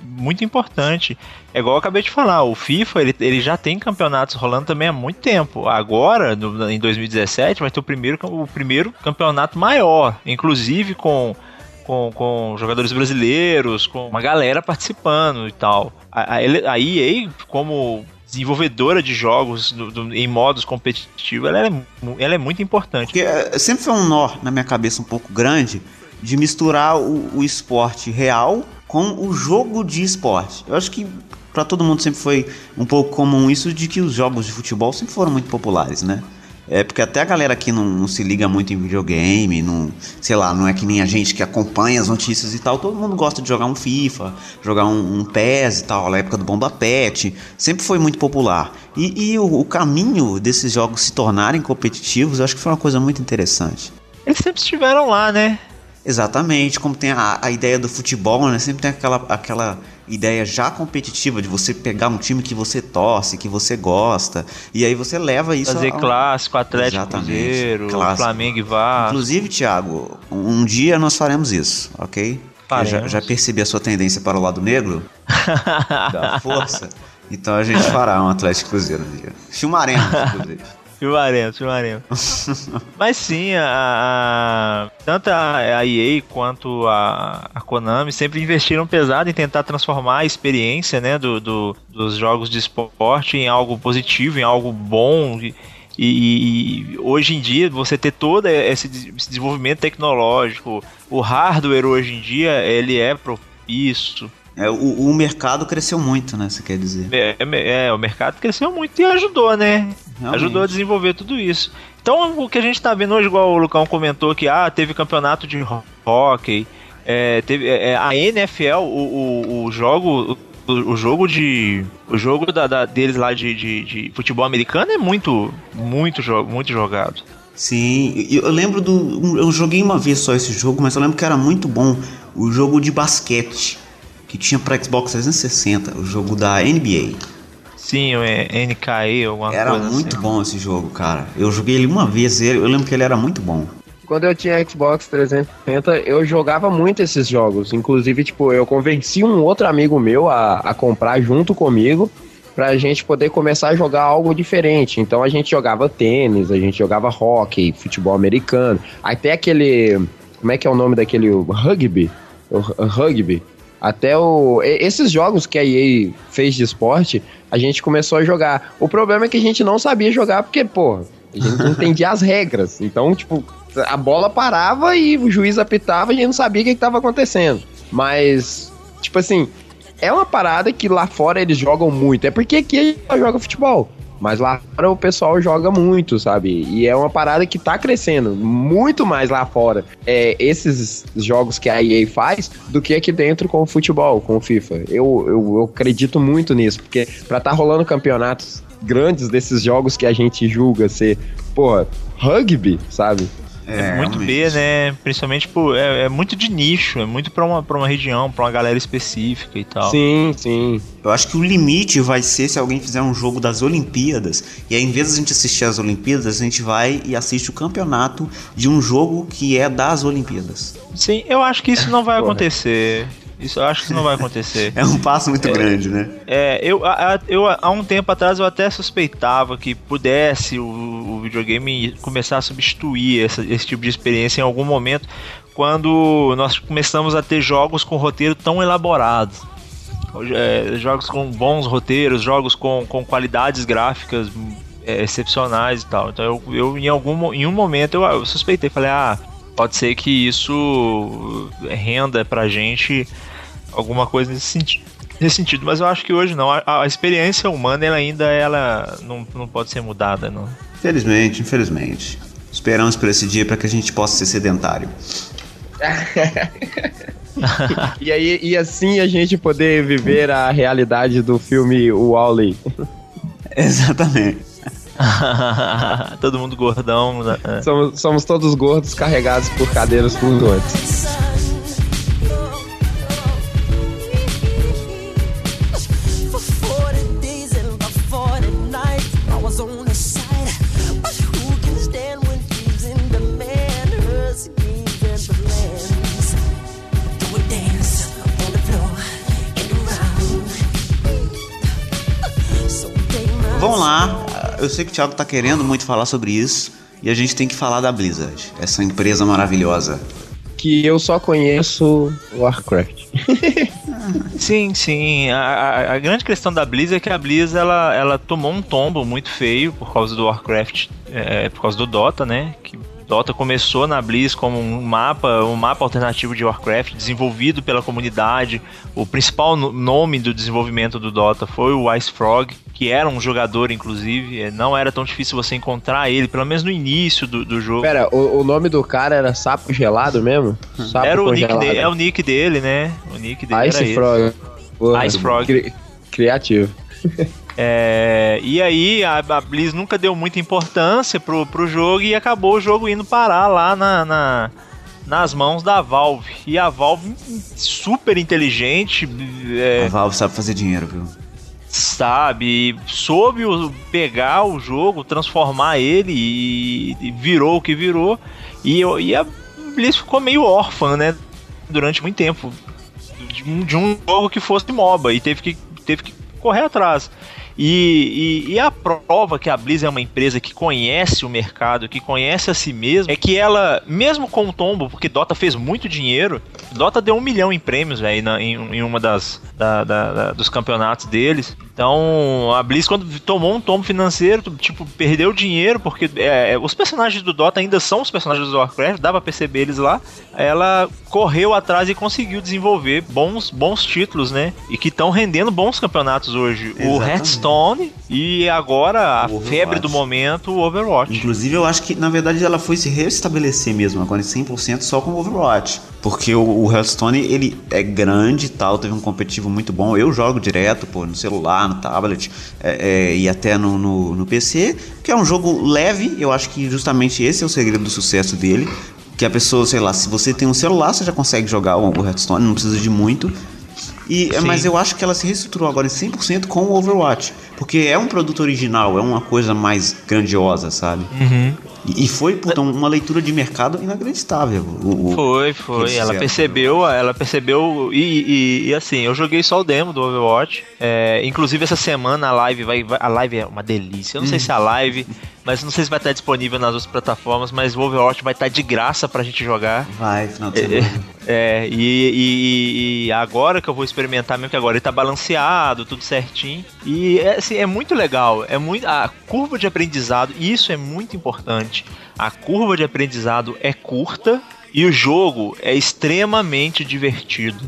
muito importante. É igual eu acabei de falar, o FIFA ele, ele já tem campeonatos rolando também há muito tempo. Agora, no, em 2017, vai ter o primeiro, o primeiro campeonato maior, inclusive com com, com, jogadores brasileiros, com uma galera participando e tal. A, a, a EA, como desenvolvedora de jogos do, do, em modos competitivos, ela é, ela é muito importante. Porque é, sempre foi um nó na minha cabeça um pouco grande de misturar o, o esporte real com o jogo de esporte. Eu acho que para todo mundo sempre foi um pouco comum isso de que os jogos de futebol sempre foram muito populares, né? É porque até a galera aqui não, não, se liga muito em videogame, não, sei lá, não é que nem a gente que acompanha as notícias e tal. Todo mundo gosta de jogar um FIFA, jogar um, um PES e tal, na época do Bomba Pet. Sempre foi muito popular. E, e o, o, caminho desses jogos se tornarem competitivos, eu acho que foi uma coisa muito interessante. Eles sempre estiveram lá, né? Exatamente, como tem a, a ideia do futebol, né? Sempre tem aquela, aquela ideia já competitiva de você pegar um time que você torce, que você gosta, e aí você leva isso Fazer ao... clássico, Atlético Cruzeiro, clássico. Flamengo e Vasco. Inclusive, Thiago, um dia nós faremos isso, ok? Já, já, percebi a sua tendência para o lado negro da força. Então a gente fará um Atlético Cruzeiro um dia. Filmaremos, inclusive. Filmaremos, filmaremos. Mas sim, a, a, tanto a, EA quanto a, a, Konami sempre investiram pesado em tentar transformar a experiência né, do, do dos jogos de esporte em algo positivo, em algo bom. E, e, hoje em dia, você ter todo esse, esse desenvolvimento tecnológico, o hardware hoje em dia, ele é propício É, o, o mercado cresceu muito, né? Você quer dizer? É, é, é, o mercado cresceu muito e ajudou, né? Realmente. Ajudou a desenvolver tudo isso. Então, o que a gente tá vendo hoje, igual o Lucão comentou que ah, teve campeonato de hockey, é, teve é, a NFL, o, o, o jogo. O, o jogo de. O jogo da, da- deles lá de, de, de futebol americano é muito, muito, muito jogado. Sim, eu lembro do. Eu joguei uma vez só esse jogo, mas eu lembro que era muito bom. O jogo de basquete, que tinha pra Xbox 360, o jogo da NBA. Sim, o é, NKE, alguma Era coisa muito assim. bom esse jogo, cara. Eu joguei ele uma vez, eu lembro que ele era muito bom. Quando eu tinha Xbox 360, eu jogava muito esses jogos. Inclusive, tipo, eu convenci um outro amigo meu a, a comprar junto comigo pra gente poder começar a jogar algo diferente. Então a gente jogava tênis, a gente jogava hockey, futebol americano. Até aquele. Como é que é o nome daquele rugby? Rugby. Até o. Esses jogos que a EA fez de esporte, a gente começou a jogar. O problema é que a gente não sabia jogar, porque, pô, a gente não entendia as regras. Então, tipo, a bola parava e o juiz apitava e a gente não sabia o que estava acontecendo. Mas, tipo assim, é uma parada que lá fora eles jogam muito. É porque aqui a gente só joga futebol. Mas lá fora o pessoal joga muito, sabe? E é uma parada que tá crescendo muito mais lá fora. É, esses jogos que a EA faz do que aqui dentro com o futebol, com o FIFA. Eu, eu, eu acredito muito nisso, porque pra tá rolando campeonatos grandes desses jogos que a gente julga ser, porra, rugby, sabe? É, muito realmente. B, né? Principalmente, tipo, é, é muito de nicho, é muito pra uma, pra uma região, pra uma galera específica e tal. Sim, sim. Eu acho que o limite vai ser se alguém fizer um jogo das Olimpíadas e aí, em vez de a gente assistir as Olimpíadas, a gente vai e assiste o campeonato de um jogo que é das Olimpíadas. Sim, eu acho que isso não vai acontecer. Isso eu acho que isso não vai acontecer. É um passo muito grande, né? É, eu, a- eu há um tempo atrás eu até suspeitava que pudesse o, o videogame começar a substituir essa- esse tipo de experiência em algum momento, quando nós começamos a ter jogos com roteiro tão elaborado. É, jogos com bons roteiros, jogos com, com qualidades gráficas é, excepcionais e tal. Então eu, eu em algum em um momento eu, eu suspeitei, falei, ah, pode ser que isso renda pra gente alguma coisa nesse sentido. Nesse sentido, mas eu acho que hoje não. A, a experiência humana ela ainda ela não, não pode ser mudada, não. Infelizmente, infelizmente. Esperamos por esse dia para que a gente possa ser sedentário. E aí, e assim a gente poder viver a realidade do filme O Wall-E. Exatamente. Todo mundo gordão. né? Somos, somos todos gordos carregados por cadeiras flutuantes. Sei que o Thiago tá querendo muito falar sobre isso. E a gente tem que falar da Blizzard, essa empresa maravilhosa. Que eu só conheço Warcraft. Sim, sim. A, a- a grande questão da Blizz é que a Blizz ela, ela tomou um tombo muito feio por causa do Warcraft, é, por causa do Dota, né? Que Dota começou na Blizz como um mapa, um mapa alternativo de Warcraft desenvolvido pela comunidade. O principal no- nome do desenvolvimento do Dota foi o Ice Frog, que era um jogador, inclusive. É, Não era tão difícil você encontrar ele, pelo menos no início do, do jogo. Pera, o, o nome do cara era Sapo Gelado mesmo? Sapo Era o nick dele, é o nick dele, né? O nick dele era Ice esse. Frog. Porra, Ice Frog. cri- criativo. É, e aí a, a Blizz nunca deu muita importância pro, pro jogo e acabou o jogo indo parar lá na, na- nas mãos da Valve. E a Valve, super inteligente, A é, Valve sabe fazer dinheiro, viu? sabe, soube o- pegar o jogo, transformar ele e, e virou o que virou. E, e a Blizz ficou meio órfã, né? Durante muito tempo. De um, de um jogo que fosse MOBA e teve que, teve que correr atrás. E, e, e, a prova que a Blizz é uma empresa que conhece o mercado, que conhece a si mesma, é que ela, mesmo com o tombo, porque Dota fez muito dinheiro, Dota deu um milhão em prêmios, velho, em, em, uma das da, da, da, dos campeonatos deles. Então, a Blizz, quando tomou um tombo financeiro, tipo, perdeu dinheiro, porque é, é, os personagens do Dota ainda são os personagens do Warcraft, dá pra perceber eles lá. Ela correu atrás e conseguiu desenvolver bons, bons títulos, né? E que estão rendendo bons campeonatos hoje. Exatamente. O Hearthstone e agora a febre do momento, o Overwatch. Inclusive, eu acho que, na verdade, ela foi se restabelecer mesmo, agora em 100% só com o Overwatch. Porque o, o Hearthstone, ele é grande e tal, teve um competitivo muito bom. Eu jogo direto, pô, no celular, no tablet é, é, e até no, no, no PC, que é um jogo leve, eu acho que justamente esse é o segredo do sucesso dele. Que a pessoa, sei lá, se você tem um celular, você já consegue jogar o, o Hearthstone, não precisa de muito. E, mas eu acho que ela se reestruturou agora em 100% com o Overwatch. Porque é um produto original, é uma coisa mais grandiosa, sabe? Uhum. E, foi, puta, uma leitura de mercado inacreditável. O, o foi, foi. Ela percebeu, ela percebeu. E, e, e, assim, eu joguei só o demo do Overwatch. É, inclusive, essa semana a live vai, vai. A live é uma delícia. Eu não hum. sei se a live mas não sei se vai estar disponível nas outras plataformas, mas o Overwatch vai estar de graça pra gente jogar. Vai, final de semana. É, é e, e, e, agora que eu vou experimentar mesmo que agora ele tá balanceado, tudo certinho. E é, assim, é muito legal, é muito a curva de aprendizado, isso é muito importante. A curva de aprendizado é curta e o jogo é extremamente divertido.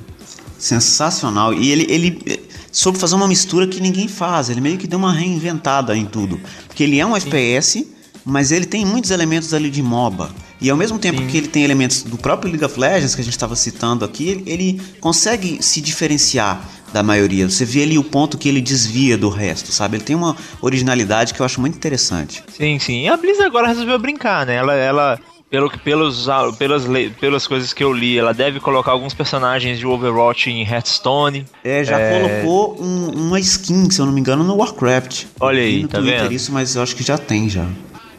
Sensacional. E ele, ele soube fazer uma mistura que ninguém faz. Ele meio que deu uma reinventada em tudo. Porque ele é um Sim. FPS, mas ele tem muitos elementos ali de MOBA. E ao mesmo tempo Sim. que ele tem elementos do próprio League of Legends, que a gente estava citando aqui, ele, consegue se diferenciar da maioria. Você vê ali o ponto que ele desvia do resto, sabe? Ele tem uma originalidade que eu acho muito interessante. Sim, sim. E a Blizzard agora resolveu brincar, né? Ela, ela pelo que pelos pelas pelas coisas que eu li, ela deve colocar alguns personagens de Overwatch em Hearthstone. É, já é... colocou um, uma skin, se eu não me engano, no Warcraft. Olha aí, tá Twitter vendo? isso, mas eu acho que já tem já.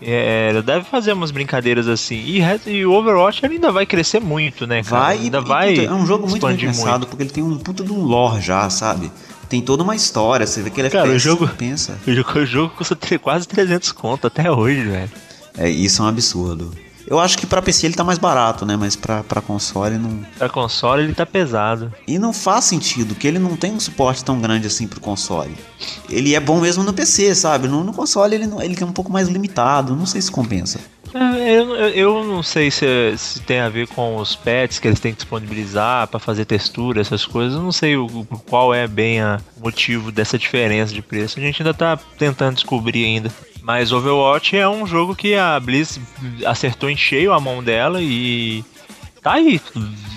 É, ela deve fazer umas brincadeiras assim. E, e o Overwatch ainda vai crescer muito, né, cara? Vai, ainda e, vai. é um jogo muito bem pensado, muito. porque ele tem um puta de um lore já, sabe? Tem toda uma história, você vê que ele é Cara, o jogo, pensa. O jogo, o jogo custa quase 300 conto até hoje, velho. É, isso é um absurdo. Eu acho que para PC ele tá mais barato, né? Mas para console não. Pra console ele tá pesado. E não faz sentido, que ele não tem um suporte tão grande assim pro console. Ele é bom mesmo no PC, sabe? No, no console ele, ele é um pouco mais limitado. Não sei se compensa. É, eu, eu não sei se, se tem a ver com os pets que eles têm que disponibilizar para fazer textura, essas coisas. Eu não sei o, qual é bem o motivo dessa diferença de preço. A gente ainda tá tentando descobrir ainda. Mas Overwatch é um jogo que a Blizz acertou em cheio a mão dela e tá aí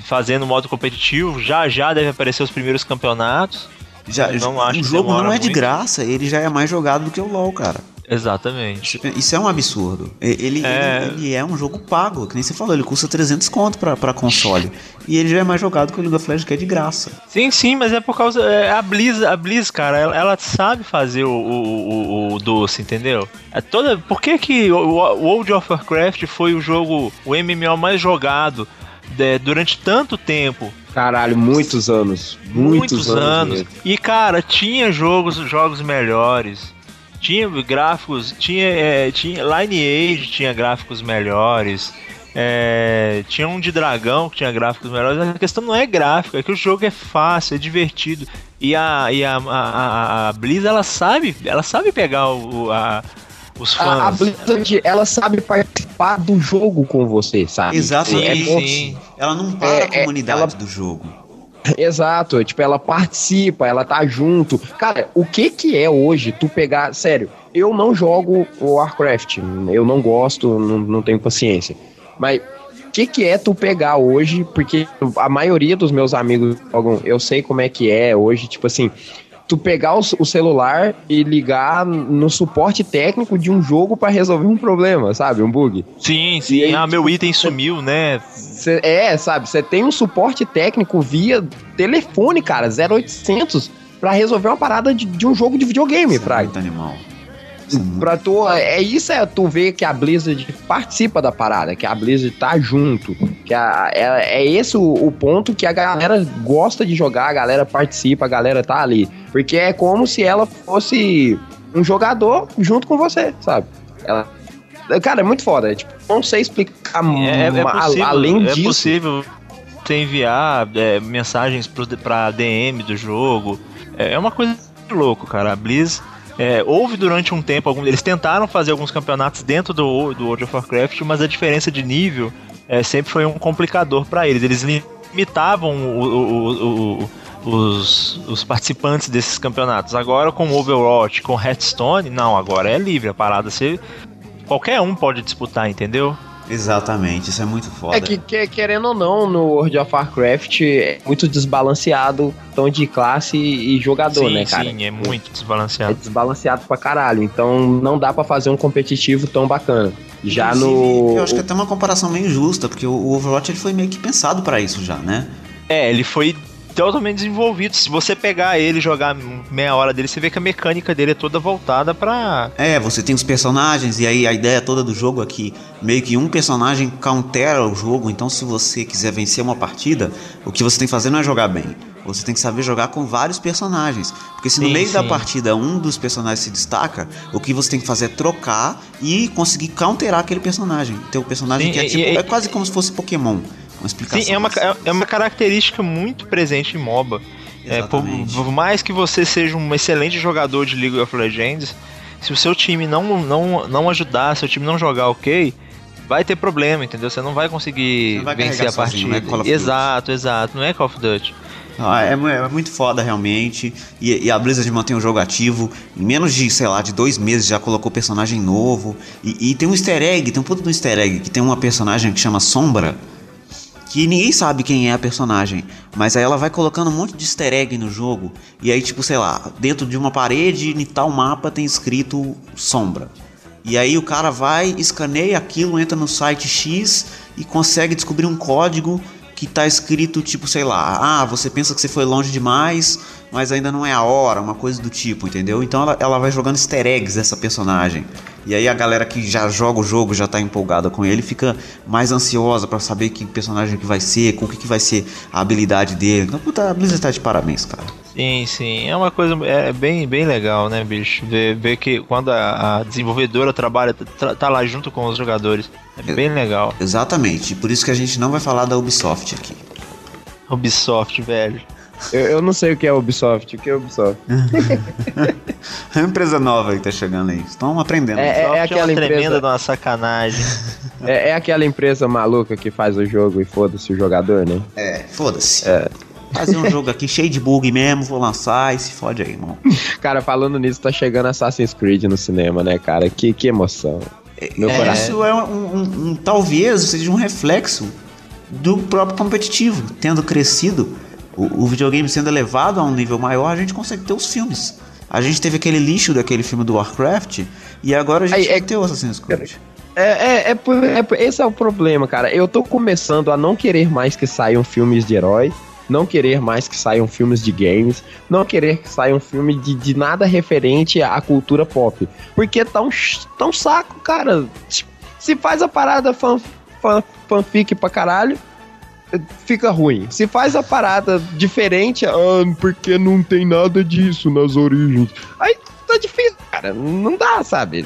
fazendo modo competitivo. Já já deve aparecer os primeiros campeonatos. Já, não acho o jogo não é de graça, ele já é mais jogado do que o LoL, cara. Exatamente. Isso é um absurdo. Ele é... Ele, ele é um jogo pago, que nem você falou, ele custa 300 conto pra, pra console. e ele já é mais jogado que o League of Legends, que é de graça. Sim, sim, mas é por causa. É, a Blizz, a Blizz cara, ela, ela sabe fazer o, o, o, o, doce, entendeu? É toda, por que, que o World of Warcraft foi o jogo, o MMO mais jogado de, durante tanto tempo? Caralho, muitos anos. Muitos, muitos anos. anos. E, cara, tinha jogos, jogos melhores tinha gráficos, tinha, é, tinha Lineage tinha gráficos melhores. É, tinha um de dragão que tinha gráficos melhores. A questão não é gráfico, é que o jogo é fácil, é divertido. E a, e a, a, a, a Blizz, ela sabe, ela sabe pegar o, a, os fãs. A, a Blizzard, ela sabe participar do jogo com você, sabe? Exatamente. É, sim. Ela não para é, a comunidade ela... do jogo. Exato, tipo, ela participa, ela tá junto. Cara, o que que é hoje tu pegar. Sério, eu não jogo o Warcraft, eu não gosto, não, não tenho paciência. Mas o que que é tu pegar hoje? Porque a maioria dos meus amigos jogam, eu sei como é que é hoje, tipo assim tu pegar o, o, celular e ligar no suporte técnico de um jogo para resolver um problema, sabe? Um bug. Sim, sim. Aí, ah, meu item sumiu, né? Cê, é, sabe? Você tem um suporte técnico via telefone, cara, 0800 para resolver uma parada de, de, um jogo de videogame, Fraga. É animal. Pra tu, é isso é tu ver que a Blizzard participa da parada, que a Blizzard tá junto, que a, é, é esse o, o ponto que a galera gosta de jogar, a galera participa, a galera tá ali. Porque é como se ela fosse um jogador junto com você, sabe? Ela, cara, é muito foda. é, tipo, não sei explicar É, é ma- possível, além é disso. possível você enviar é, mensagens pro, pra DM do jogo. É, é uma coisa louco, cara. A Blizz é, houve durante um tempo, algum, eles tentaram fazer alguns campeonatos dentro do, do World of Warcraft, mas a diferença de nível é, sempre foi um complicador pra eles. Eles limitavam o- o- o- os, os participantes desses campeonatos. Agora com Overwatch, com Hearthstone, não, agora é livre a parada. Você, qualquer um pode disputar, entendeu? Exatamente, isso é muito foda. É que, que- querendo ou não, no World of Warcraft é muito desbalanceado tom de classe e jogador, sim, né, cara? sim, é muito É desbalanceado. desbalanceado pra caralho. Então não dá pra fazer um competitivo tão bacana. Já Inclusive, no. Eu acho que é até uma comparação meio justa, porque o Overwatch ele foi meio que pensado pra isso já, né? É, ele foi totalmente desenvolvido. Se você pegar ele e jogar meia hora dele, você vê que a mecânica dele é toda voltada pra. É, você tem os personagens, e aí a ideia toda do jogo é que meio que um personagem countera o jogo, então se você quiser vencer uma partida, o que você tem que fazer não é jogar bem. Você tem que saber jogar com vários personagens. Porque se no Sim, meio da sim. partida um dos personagens se destaca, o que você tem que fazer é trocar e conseguir counterar aquele personagem. Ter um personagem Sim, que é e- tipo. e- é quase como se fosse Pokémon. Uma explicação. Sim, é uma, é- é uma característica muito presente em MOBA. É, por, por mais que você seja um excelente jogador de League of Legends, se o seu time não, não, não ajudar, se o time não jogar ok, vai ter problema, entendeu? Você não vai conseguir não vai vencer a sozinho, partida. é Call of Duty. exato, exato. Não é Call of Duty. Não, é, mu- é muito foda realmente. E, e a Blizzard mantém o jogo ativo. Em menos de, sei lá, de dois meses já colocou personagem novo. E, e tem um easter egg, tem um puto do easter egg que tem uma personagem que chama Sombra. Que ninguém sabe quem é a personagem. Mas aí ela vai colocando um monte de easter egg no jogo. E aí, tipo, sei lá, dentro de uma parede, em tal mapa tem escrito Sombra. E aí o cara vai, escaneia aquilo, entra no site X e consegue descobrir um código que tá escrito tipo, sei lá, ah, você pensa que você foi longe demais, mas ainda não é a hora, uma coisa do tipo, entendeu? Então ela, ela vai jogando easter eggs dessa personagem. E aí a galera que já joga o jogo, já tá empolgada com ele, fica mais ansiosa pra saber que personagem que vai ser, com o que, que vai ser a habilidade dele. Então, puta, a Blizzard tá de parabéns, cara. Sim, sim. É uma coisa é bem, bem legal, né, bicho? Ver, ver que quando a, a desenvolvedora trabalha, tá lá junto com os jogadores. É bem legal. Exatamente, por isso que a gente não vai falar da Ubisoft aqui. Ubisoft, velho. Eu, eu não sei o que é Ubisoft. O que é Ubisoft? É uma empresa nova aí que tá chegando aí. Estão aprendendo. É, é Ubisoft aquela uma tremenda empresa- de uma sacanagem. É, é aquela empresa maluca que faz o jogo e foda-se o jogador, né? É, foda-se. Fazer um jogo aqui cheio de bug mesmo, vou lançar e se fode aí, irmão. Cara, falando nisso, tá chegando Assassin's Creed no cinema, né, cara? Que, que emoção. Meu É, coração. Isso é um, um- um- talvez seja um reflexo do próprio competitivo. Tendo crescido, o, o videogame sendo elevado a um nível maior, a gente consegue ter os filmes. A gente teve aquele lixo daquele filme do Warcraft e agora a gente é- vai ter o Assassin's Creed. É, é, é, é por- esse é o problema, cara. Eu tô começando a não querer mais que saiam filmes de herói, não querer mais que saiam filmes de games, não querer que saiam filme de, de nada referente à cultura pop. Porque tá um, tá um saco, cara. Se faz a parada fan, fan, fanfic pra caralho, fica ruim. Se faz a parada diferente, ah, porque não tem nada disso nas origens. Aí tá difícil, cara. Não dá, sabe?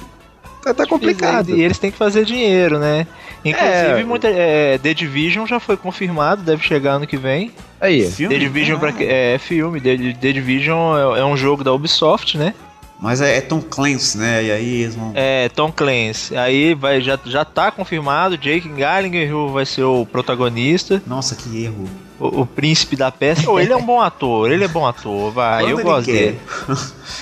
Tá, tá complicado. E eles têm que fazer dinheiro, né? Inclusive, É. muita, é, The Division já foi confirmado, deve chegar ano que vem. Aí. Filme? The Division Ah, pra, que- é filme, The, The Division é, é um jogo da Ubisoft, né? Mas é, é Tom Clancy, né? E aí eles vão. É, Tom Clancy. Aí vai, já, já tá confirmado, Jake Gyllenhaal vai ser o protagonista, Nossa, que erro. o, o príncipe da peça. Ô, ele é um bom ator, ele é bom ator, vai, Quando eu ele gosto quer. dele.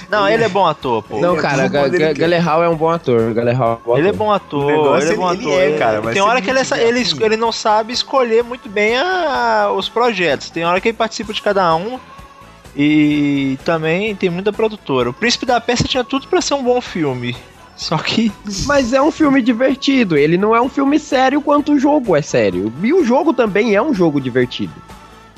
Não, ele é bom ator, pô. Não, é cara, bom Ga- quando ele Ga- quer. Gyllenhaal é um bom ator. Gyllenhaal é um bom Ele é ator. bom ator, ele é bom ator. é, cara, mas tem hora que ele, tiver ele, afim. ele não sabe escolher muito bem a- os projetos. Tem hora que ele participa de cada um. E também tem muita produtora. O Príncipe da Peça tinha tudo pra ser um bom filme. Só que. Mas é um filme divertido. Ele não é um filme sério quanto o jogo é sério. E o jogo também é um jogo divertido.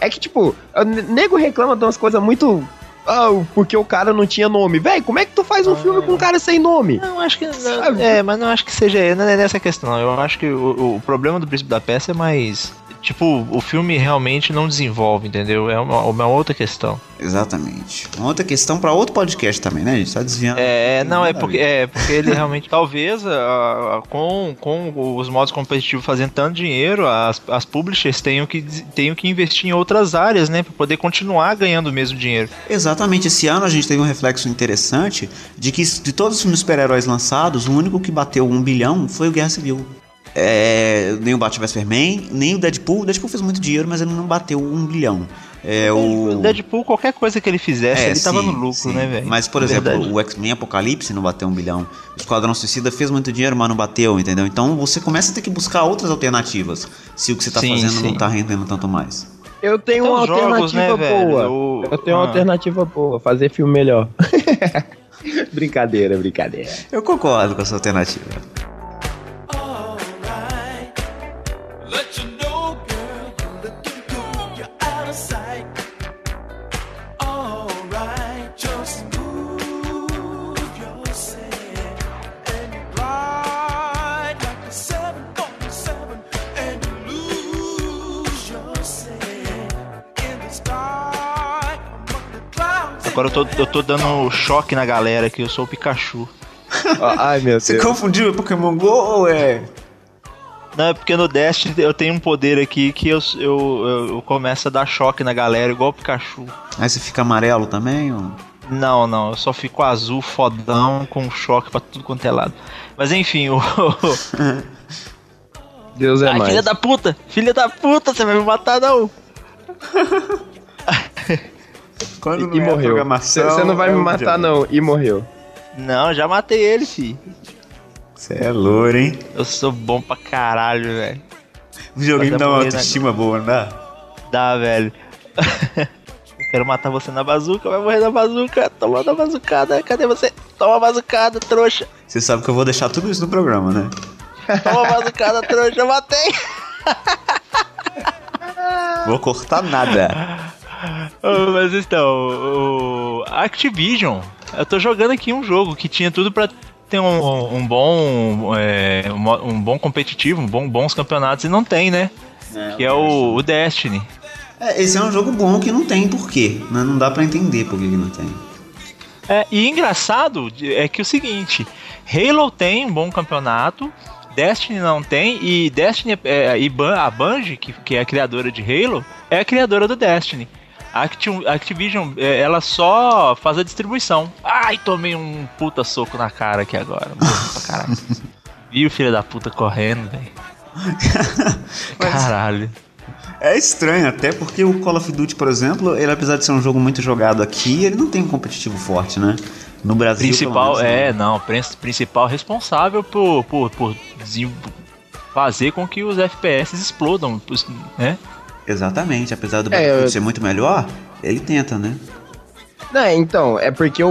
É que, tipo, o nego reclama de umas coisas muito. Ah, porque o cara não tinha nome. Véi, como é que tu faz um filme com um cara sem nome? Não, acho que. não- é, mas não acho que seja. Não é nessa questão. Eu acho que o, o problema do Príncipe da Peça é mais. Tipo, o filme realmente não desenvolve, entendeu? É uma, uma outra questão. Exatamente. Uma outra questão pra outro podcast também, né? A gente tá desviando. É, não, é porque, é porque ele realmente. talvez a- a- com, com os modos competitivos fazendo tanto dinheiro, as, as publishers tenham que, tenham que investir em outras áreas, né? Pra poder continuar ganhando o mesmo dinheiro. Exatamente, esse ano a gente teve um reflexo interessante de que de todos os filmes super-heróis lançados, o único que bateu um bilhão foi o Guerra Civil. É, nem o Batman vs Superman, nem o Deadpool. O Deadpool fez muito dinheiro, mas ele não bateu um bilhão. É O o. Deadpool, qualquer coisa que ele fizesse, É, ele tava sim, no lucro, sim. né, velho? Mas, por É exemplo, verdade. o X-Men Apocalipse não bateu um bilhão. O Esquadrão Suicida fez muito dinheiro, mas não bateu, entendeu? Então você começa a ter que buscar outras alternativas se o que você tá Sim, fazendo sim. não tá rendendo tanto mais. Eu tenho uma os jogos, alternativa né, velho? boa. O- Eu tenho uma Ah. alternativa boa. Fazer filme melhor. brincadeira, brincadeira. Eu concordo com essa alternativa. Agora eu tô, eu tô dando choque na galera que eu sou o Pikachu. Ai, meu Você Deus. confundiu o Pokémon GO ou é. Não, é porque no Destiny eu tenho um poder aqui que eu, eu, eu, eu começo a dar choque na galera, igual o Pikachu. Aí você fica amarelo também? Ou... Não, não, eu só fico azul, fodão, com choque pra tudo quanto é lado. Mas enfim, o. Deus é Ai, mais. filha da puta! Filha da puta, você vai me matar não! Quando E, e morreu. Você não vai é me matar, não. E morreu. Não, já matei ele, fi. Você é louro, hein? Eu sou bom pra caralho, velho. O videogame dá é uma né? autoestima boa, não dá? Dá, velho. Eu quero matar você na bazuca, vai morrer na bazuca. Toma na bazucada, cadê você? Toma a bazucada, trouxa. Você sabe que eu vou deixar tudo isso no programa, né? Toma a bazucada, trouxa, eu matei. Vou cortar nada. Mas então, o Activision, eu tô jogando aqui um jogo que tinha tudo pra ter um, um bom é, um, bom competitivo, um bom, bons campeonatos e não tem, né? que é o, o Destiny. É, esse é um jogo bom que não tem porquê. Né? Não dá pra entender por que que não tem. É, e engraçado é que o seguinte, Halo tem um bom campeonato, Destiny não tem, e Destiny é, e Ban- a Bungie, que, que é a criadora de Halo, é a criadora do Destiny. A Acti- a Activision, é, ela só faz a distribuição. Ai, tomei um puta soco na cara aqui agora. Viu, o filho da puta correndo, velho? Caralho. É estranho até porque o Call of Duty, por exemplo, ele apesar de ser um jogo muito jogado aqui, ele não tem um competitivo forte, né? No Brasil, Principal, menos, é, não. não, prin- principal responsável por, por, por fazer com que os FPS explodam, né? Exatamente, apesar do É, Battlefield eu- ser muito melhor, ele tenta, né? Não, então, é porque o,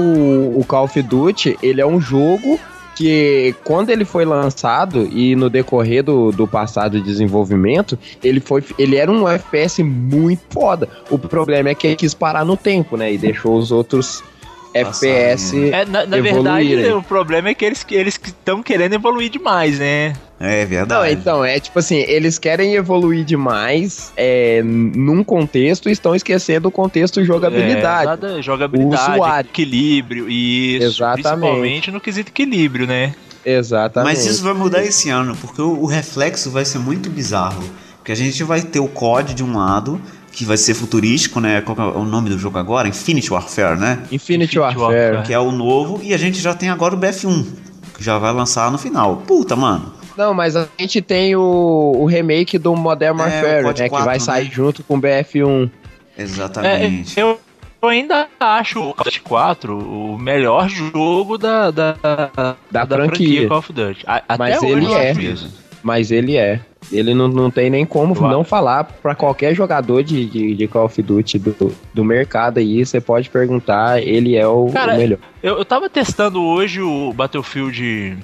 o Call of Duty, ele é um jogo que quando ele foi lançado e no decorrer do, do passado desenvolvimento, ele foi ele era um FPS muito foda. O problema é que ele quis parar no tempo, né? E deixou os outros FPS É, na, na evoluírem. verdade, o problema é que eles eles estão querendo evoluir demais, né? É Não, verdade. então, é tipo assim, eles querem evoluir demais é, num contexto e estão esquecendo o contexto jogabilidade. É, nada- jogabilidade, usuário. equilíbrio, isso. Exatamente. Principalmente no quesito equilíbrio, né? Exatamente. Mas isso vai mudar esse ano, porque o, o reflexo vai ser muito bizarro. Porque a gente vai ter o COD de um lado, que vai ser futurístico, né? Qual é o nome do jogo agora? Infinity Warfare, né? Infinity, Infinity Warfare. Warfare. Que é o novo, e a gente já tem agora o BF1, que já vai lançar no final. Puta, mano. Não, mas a gente tem o, o remake do Modern É, Warfare, COD né? 4, que vai né? sair junto com o BF1. É, Exatamente. eu, eu ainda acho o Call of Duty 4 o melhor jogo da, da, Da franquia. Call of Duty. A- Até Mas hoje ele eu é. acho isso. Mas ele é. Ele não, não tem nem como Eu não falar pra qualquer jogador de, de, de Call of Duty do, do mercado aí. Você pode perguntar, ele é o, Cara, o melhor. Eu, eu tava testando hoje o Battlefield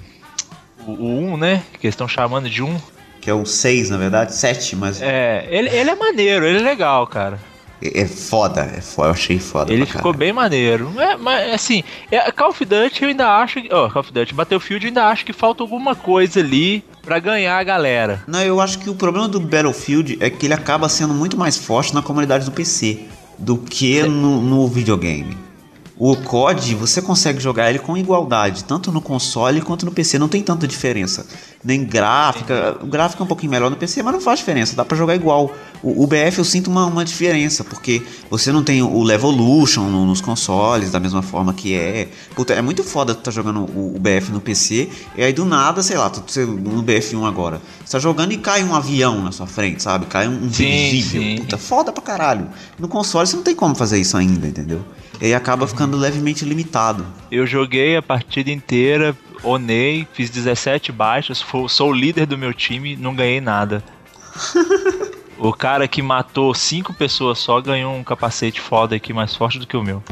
o, o 1, né? Que eles estão chamando de 1. Que é o 6, na verdade, 7, mas É, ele, ele é maneiro, ele é legal, cara. É é foda, é foda, eu achei foda. Ele ficou bem maneiro. É, mas assim, é, Call of Duty eu ainda acho. Ó, Call of Duty, Battlefield eu ainda acho que falta alguma coisa ali pra ganhar a galera. Não, eu acho que o problema do Battlefield é que ele acaba sendo muito mais forte na comunidade do PC do que no, no videogame. O COD, você consegue jogar ele com igualdade, tanto no console quanto no PC, não tem tanta diferença. Nem gráfica, o gráfico é um pouquinho melhor no PC, mas não faz diferença, dá pra jogar igual. O, o BF eu sinto uma, uma diferença, porque você não tem o Levolution no- nos consoles da mesma forma que é. Puta, é muito foda tu tá jogando o, o BF no PC, e aí do nada, sei lá, tu, você, no BF1 agora, você tá jogando e cai um avião na sua frente, sabe? Cai um, um Sim, dirigível. sim. Puta, foda pra caralho. No console você não tem como fazer isso ainda, entendeu? E aí acaba ficando levemente limitado. Eu joguei a partida inteira, onei, fiz 17 baixas, sou o líder do meu time, não ganhei nada. o cara que matou cinco pessoas só ganhou um capacete foda aqui mais forte do que o meu.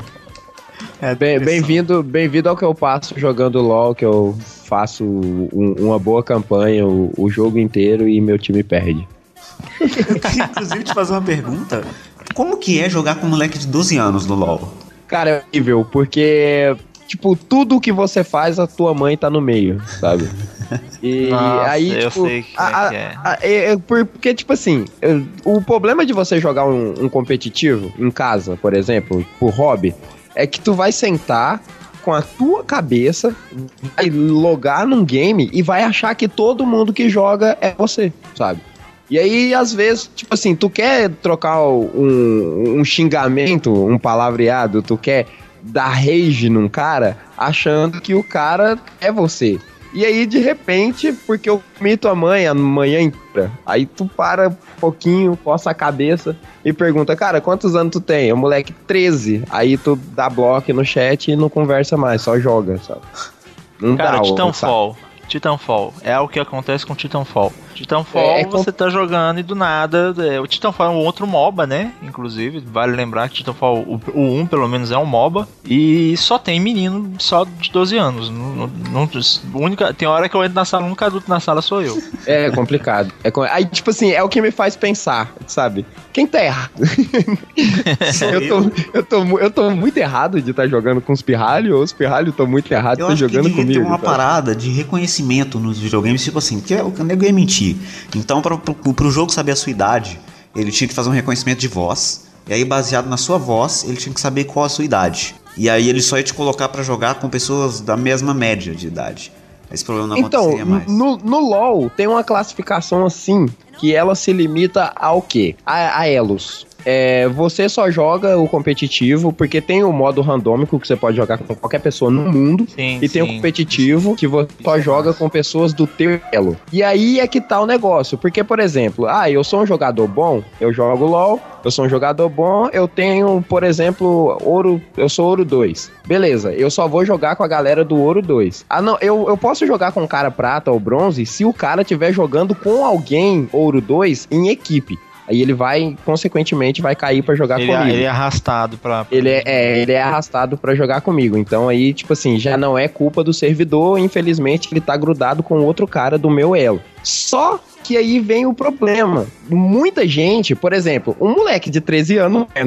É, bem- Bem-vindo bem ao que eu passo jogando LOL, que eu faço um- uma boa campanha o, o jogo inteiro e meu time perde. Eu queria inclusive te fazer uma pergunta. Como que é jogar com um moleque de 12 anos no LoL? Cara, é horrível, porque, tipo, tudo que você faz, a tua mãe tá no meio, sabe? E Nossa, aí, eu tipo, sei como a- é a- que é. a- é- é porque, tipo assim, o problema de você jogar um, um competitivo em casa, por exemplo, por hobby, é que tu vai sentar com a tua cabeça, vai logar num game e vai achar que todo mundo que joga é você, sabe? E aí, às vezes, tipo assim, tu quer trocar um, um xingamento, um palavreado, tu quer dar rage num cara, achando que o cara é você. E aí, de repente, porque eu comi tua mãe a manhã inteira, aí tu para um pouquinho, coça a cabeça e pergunta, cara, quantos anos tu tem? O moleque, 13. Aí tu dá bloco no chat e não conversa mais, só joga, sabe? Não Cara, dá, sabe? Titanfall. Titanfall. É o que acontece com Titanfall. Titanfall, É, é você tá jogando e do nada. é, o Titanfall é um outro MOBA, né? Inclusive, vale lembrar que Titanfall, o, o 1 pelo menos é um MOBA. E só tem menino só de 12 anos. Não, não, não- única, tem hora que eu entro na sala, o único adulto na sala sou eu. É complicado. É Aí, tipo assim, é o que me faz pensar, sabe? Quem tá errado? eu, tô, eu, tô, eu tô muito errado de estar jogando com os pirralhos, ou os pirralhos estão muito errados de Eu estar acho que jogando devia comigo. ter uma parada de reconhecimento nos videogames, tipo assim, que o nego ia mentir. Então, pro, pro jogo saber a sua idade, ele tinha que fazer um reconhecimento de voz. E aí, baseado na sua voz, ele tinha que saber qual a sua idade. E aí, ele só ia te colocar pra jogar com pessoas da mesma média de idade. Esse problema não Então, mais. no, no LoL tem uma classificação assim, que ela se limita ao quê? A, a elos. É, você só joga o competitivo, porque tem o modo randômico que você pode jogar com qualquer pessoa no mundo. Sim, E tem o sim. competitivo que você só joga com pessoas do teu elo. E aí é que tá o negócio. Porque, por exemplo, ah, eu sou um jogador bom, eu jogo LOL, eu sou um jogador bom, eu tenho, por exemplo, ouro, eu sou ouro 2. Beleza, eu só vou jogar com a galera do ouro 2. Ah, não, eu, eu posso jogar com cara prata ou bronze se o cara estiver jogando com alguém ouro 2 em equipe. Aí ele vai, consequentemente, vai cair pra jogar Ele, comigo. ele é arrastado pra. Ele é, é, ele é arrastado pra jogar comigo. Então aí, tipo assim, já não é culpa do servidor. Infelizmente, ele tá grudado com outro cara do meu elo. Só que aí vem o problema. Muita gente, por exemplo, um moleque de 13 anos, é,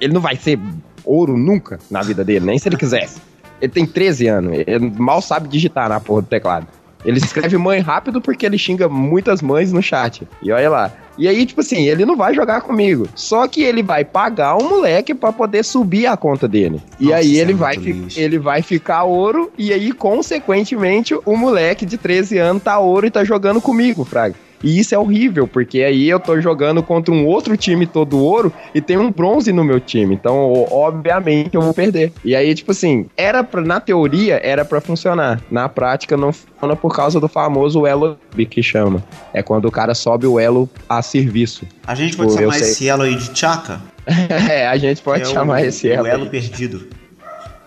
ele não vai ser ouro nunca na vida dele, nem se ele quisesse. Ele tem 13 anos, ele mal sabe digitar na porra do teclado. Ele escreve mãe rápido porque ele xinga muitas mães no chat. E olha lá. E aí, tipo assim, ele não vai jogar comigo. Só que ele vai pagar um moleque pra poder subir a conta dele. E Nossa, aí é ele vai, ele vai ficar ouro. E aí, consequentemente, o moleque de 13 anos tá ouro e tá jogando comigo, Fraga. E isso é horrível, porque aí eu tô jogando contra um outro time todo ouro e tem um bronze no meu time. Então, obviamente, eu vou perder. E aí, tipo assim, era pra, na teoria, era pra funcionar. Na prática, não funciona por causa do famoso elo que chama. É quando o cara sobe o elo a serviço. A gente pode chamar esse elo aí de Chaka? é, a gente pode É chamar o, esse o elo. elo aí. perdido.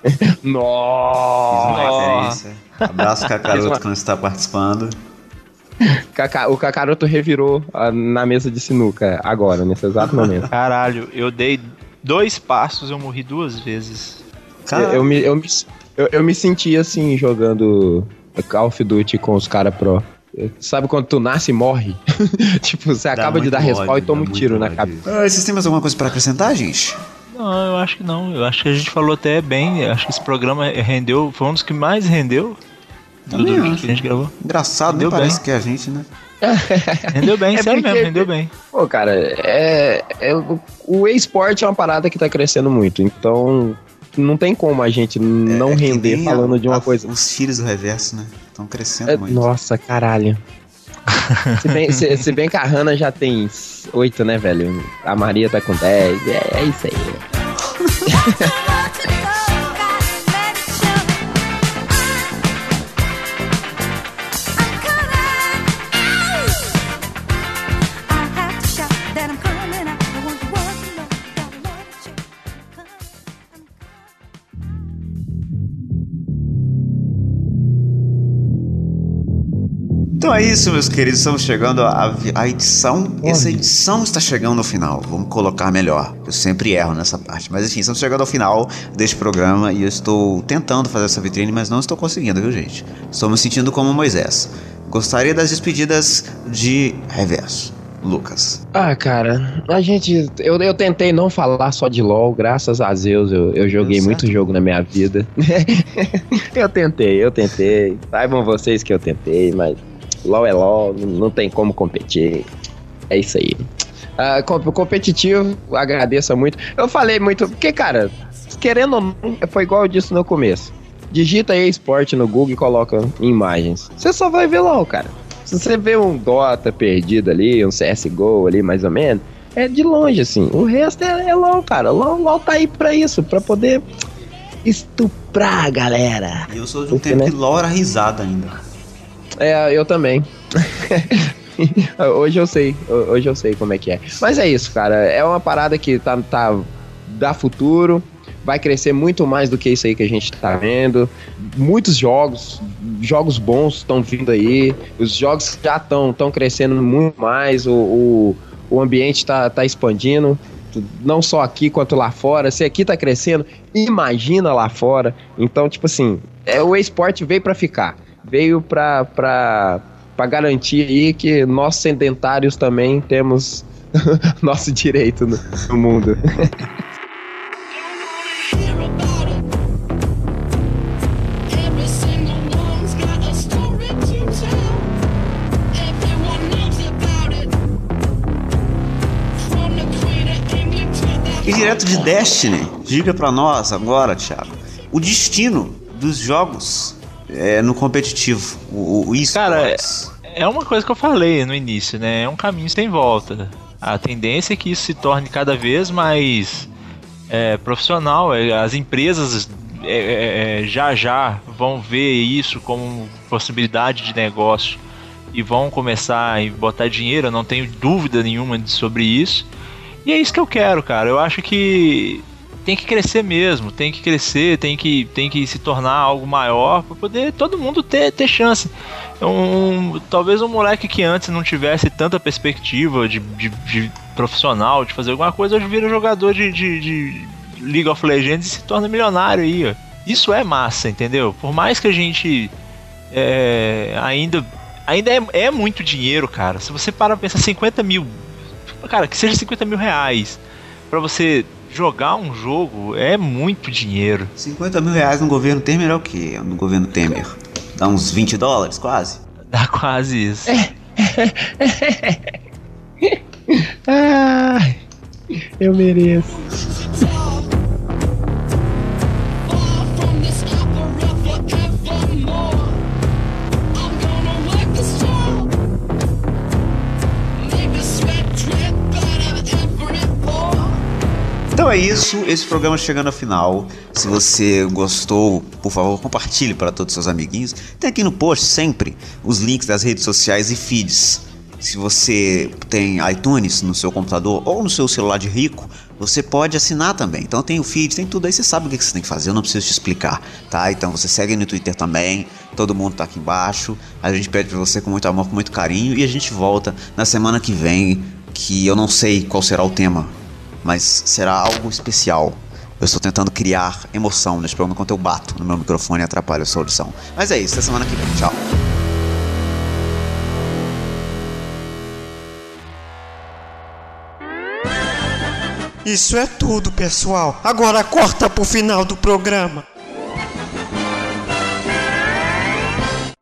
Nossa! Referência. Abraço, Fiz uma- Kakaroto, quando está participando. Caca- o Kakaroto revirou na mesa de sinuca agora, nesse exato momento. Caralho, eu dei dois passos, eu morri duas vezes. Eu, eu me, eu, me, eu, eu me senti assim jogando Call of Duty com os caras pro. Sabe quando tu nasce e morre? tipo, você acaba de dar respawn e toma dá um tiro na cabeça. Ah, vocês têm mais alguma coisa pra acrescentar, gente? Não, eu acho que não. Eu acho que a gente falou até bem. Eu acho que esse programa rendeu, foi um dos que mais rendeu do, que a gente gravou. Engraçado, nem parece que é a gente, né? Rendeu bem, É sério porque- mesmo, rendeu bem. Pô, cara, é, é- o- e-sport é uma parada que tá crescendo muito, então não tem como a gente não É que render nem falando a- de uma a- coisa. Os filhos do reverso, né? Estão crescendo É, muito. nossa, caralho. se, bem, se, se bem que a Hannah já tem oito, né, velho? A Maria tá com 10. É, é isso aí. Então é isso, meus queridos. Estamos chegando à à edição. Essa edição está chegando ao final. Vamos colocar melhor. Eu sempre erro nessa parte. Mas enfim, estamos chegando ao final deste programa e eu estou tentando fazer essa vitrine, mas não estou conseguindo, viu, gente? Estou me sentindo como Moisés. Gostaria das despedidas de reverso. Lucas. Ah, cara, a gente. Eu, eu tentei não falar só de LOL, graças a Deus eu, eu joguei Deu muito jogo na minha vida. eu tentei, eu tentei. Saibam vocês que eu tentei, mas LOL é LOL, não, tem como competir. É isso aí. Com- competitivo, agradeço muito. Eu falei muito, porque, cara, querendo ou não, foi igual eu disse no começo. Digita aí esporte no Google e coloca imagens. Você só vai ver LOL, cara. Se você vê um Dota perdido ali, um CSGO ali, mais ou menos, é de longe, assim. O resto é, é LOL, cara. LOL, LOL tá aí pra isso, pra poder estuprar a galera. E eu sou de um Porque, tempo né? que LOL era risada ainda. É, eu também. hoje eu sei, ho- hoje eu sei como é que é. Mas é isso, cara. É uma parada que tá, tá dá futuro. Vai crescer muito mais do que isso aí que a gente tá vendo. Muitos jogos, jogos bons estão vindo aí. Os jogos já estão tão crescendo muito mais. O, o, o ambiente tá, tá expandindo. Não só aqui quanto lá fora. Se aqui tá crescendo, imagina lá fora. Então, tipo assim, é, o esporte veio pra ficar. Veio pra, pra, pra garantir aí que nós sedentários também temos nosso direito no, no mundo. E direto de Destiny, diga pra nós agora, Thiago, o destino dos jogos é, no competitivo, o, o esports. É uma coisa que eu falei no início, né? É um caminho sem volta. A tendência é que isso se torne cada vez mais é, profissional. É, As empresas é, é, é, já já vão ver isso como possibilidade de negócio e vão começar a botar dinheiro. Eu não tenho dúvida nenhuma sobre isso. E é isso que eu quero, cara. Eu acho que tem que crescer mesmo, tem que crescer, tem que, tem que se tornar algo maior para poder todo mundo ter, ter chance. Um, talvez um moleque que antes não tivesse tanta perspectiva de, de, de profissional, de fazer alguma coisa, hoje vira jogador de, de, de League of Legends e se torna milionário aí. ó. Isso é massa, entendeu? Por mais que a gente é, ainda ainda é, é muito dinheiro, cara. Se você para pensar 50 mil, cara, que seja 50 mil reais pra você jogar um jogo é muito dinheiro. 50 mil reais no governo Temer é o quê? No governo Temer. Dá uns 20 dólares, quase? Dá quase isso. Ai, eu mereço. Então é isso, esse programa chegando ao final. Se você gostou, por favor, compartilhe para todos os seus amiguinhos. Tem aqui no post sempre os links das redes sociais e feeds. Se você tem iTunes no seu computador ou no seu celular de rico, você pode assinar também. Então tem o feed, tem tudo aí, você sabe o que você tem que fazer, eu não preciso te explicar, tá? Então você segue no Twitter também, todo mundo tá aqui embaixo. A gente pede pra você com muito amor, com muito carinho e a gente volta na semana que vem, que eu não sei qual será o tema, mas será algo especial. Eu estou tentando criar emoção nesse programa enquanto eu bato no meu microfone e atrapalho a sua audição. Mas é isso, até semana que vem. Tchau. Isso é tudo, pessoal. Agora corta pro final do programa.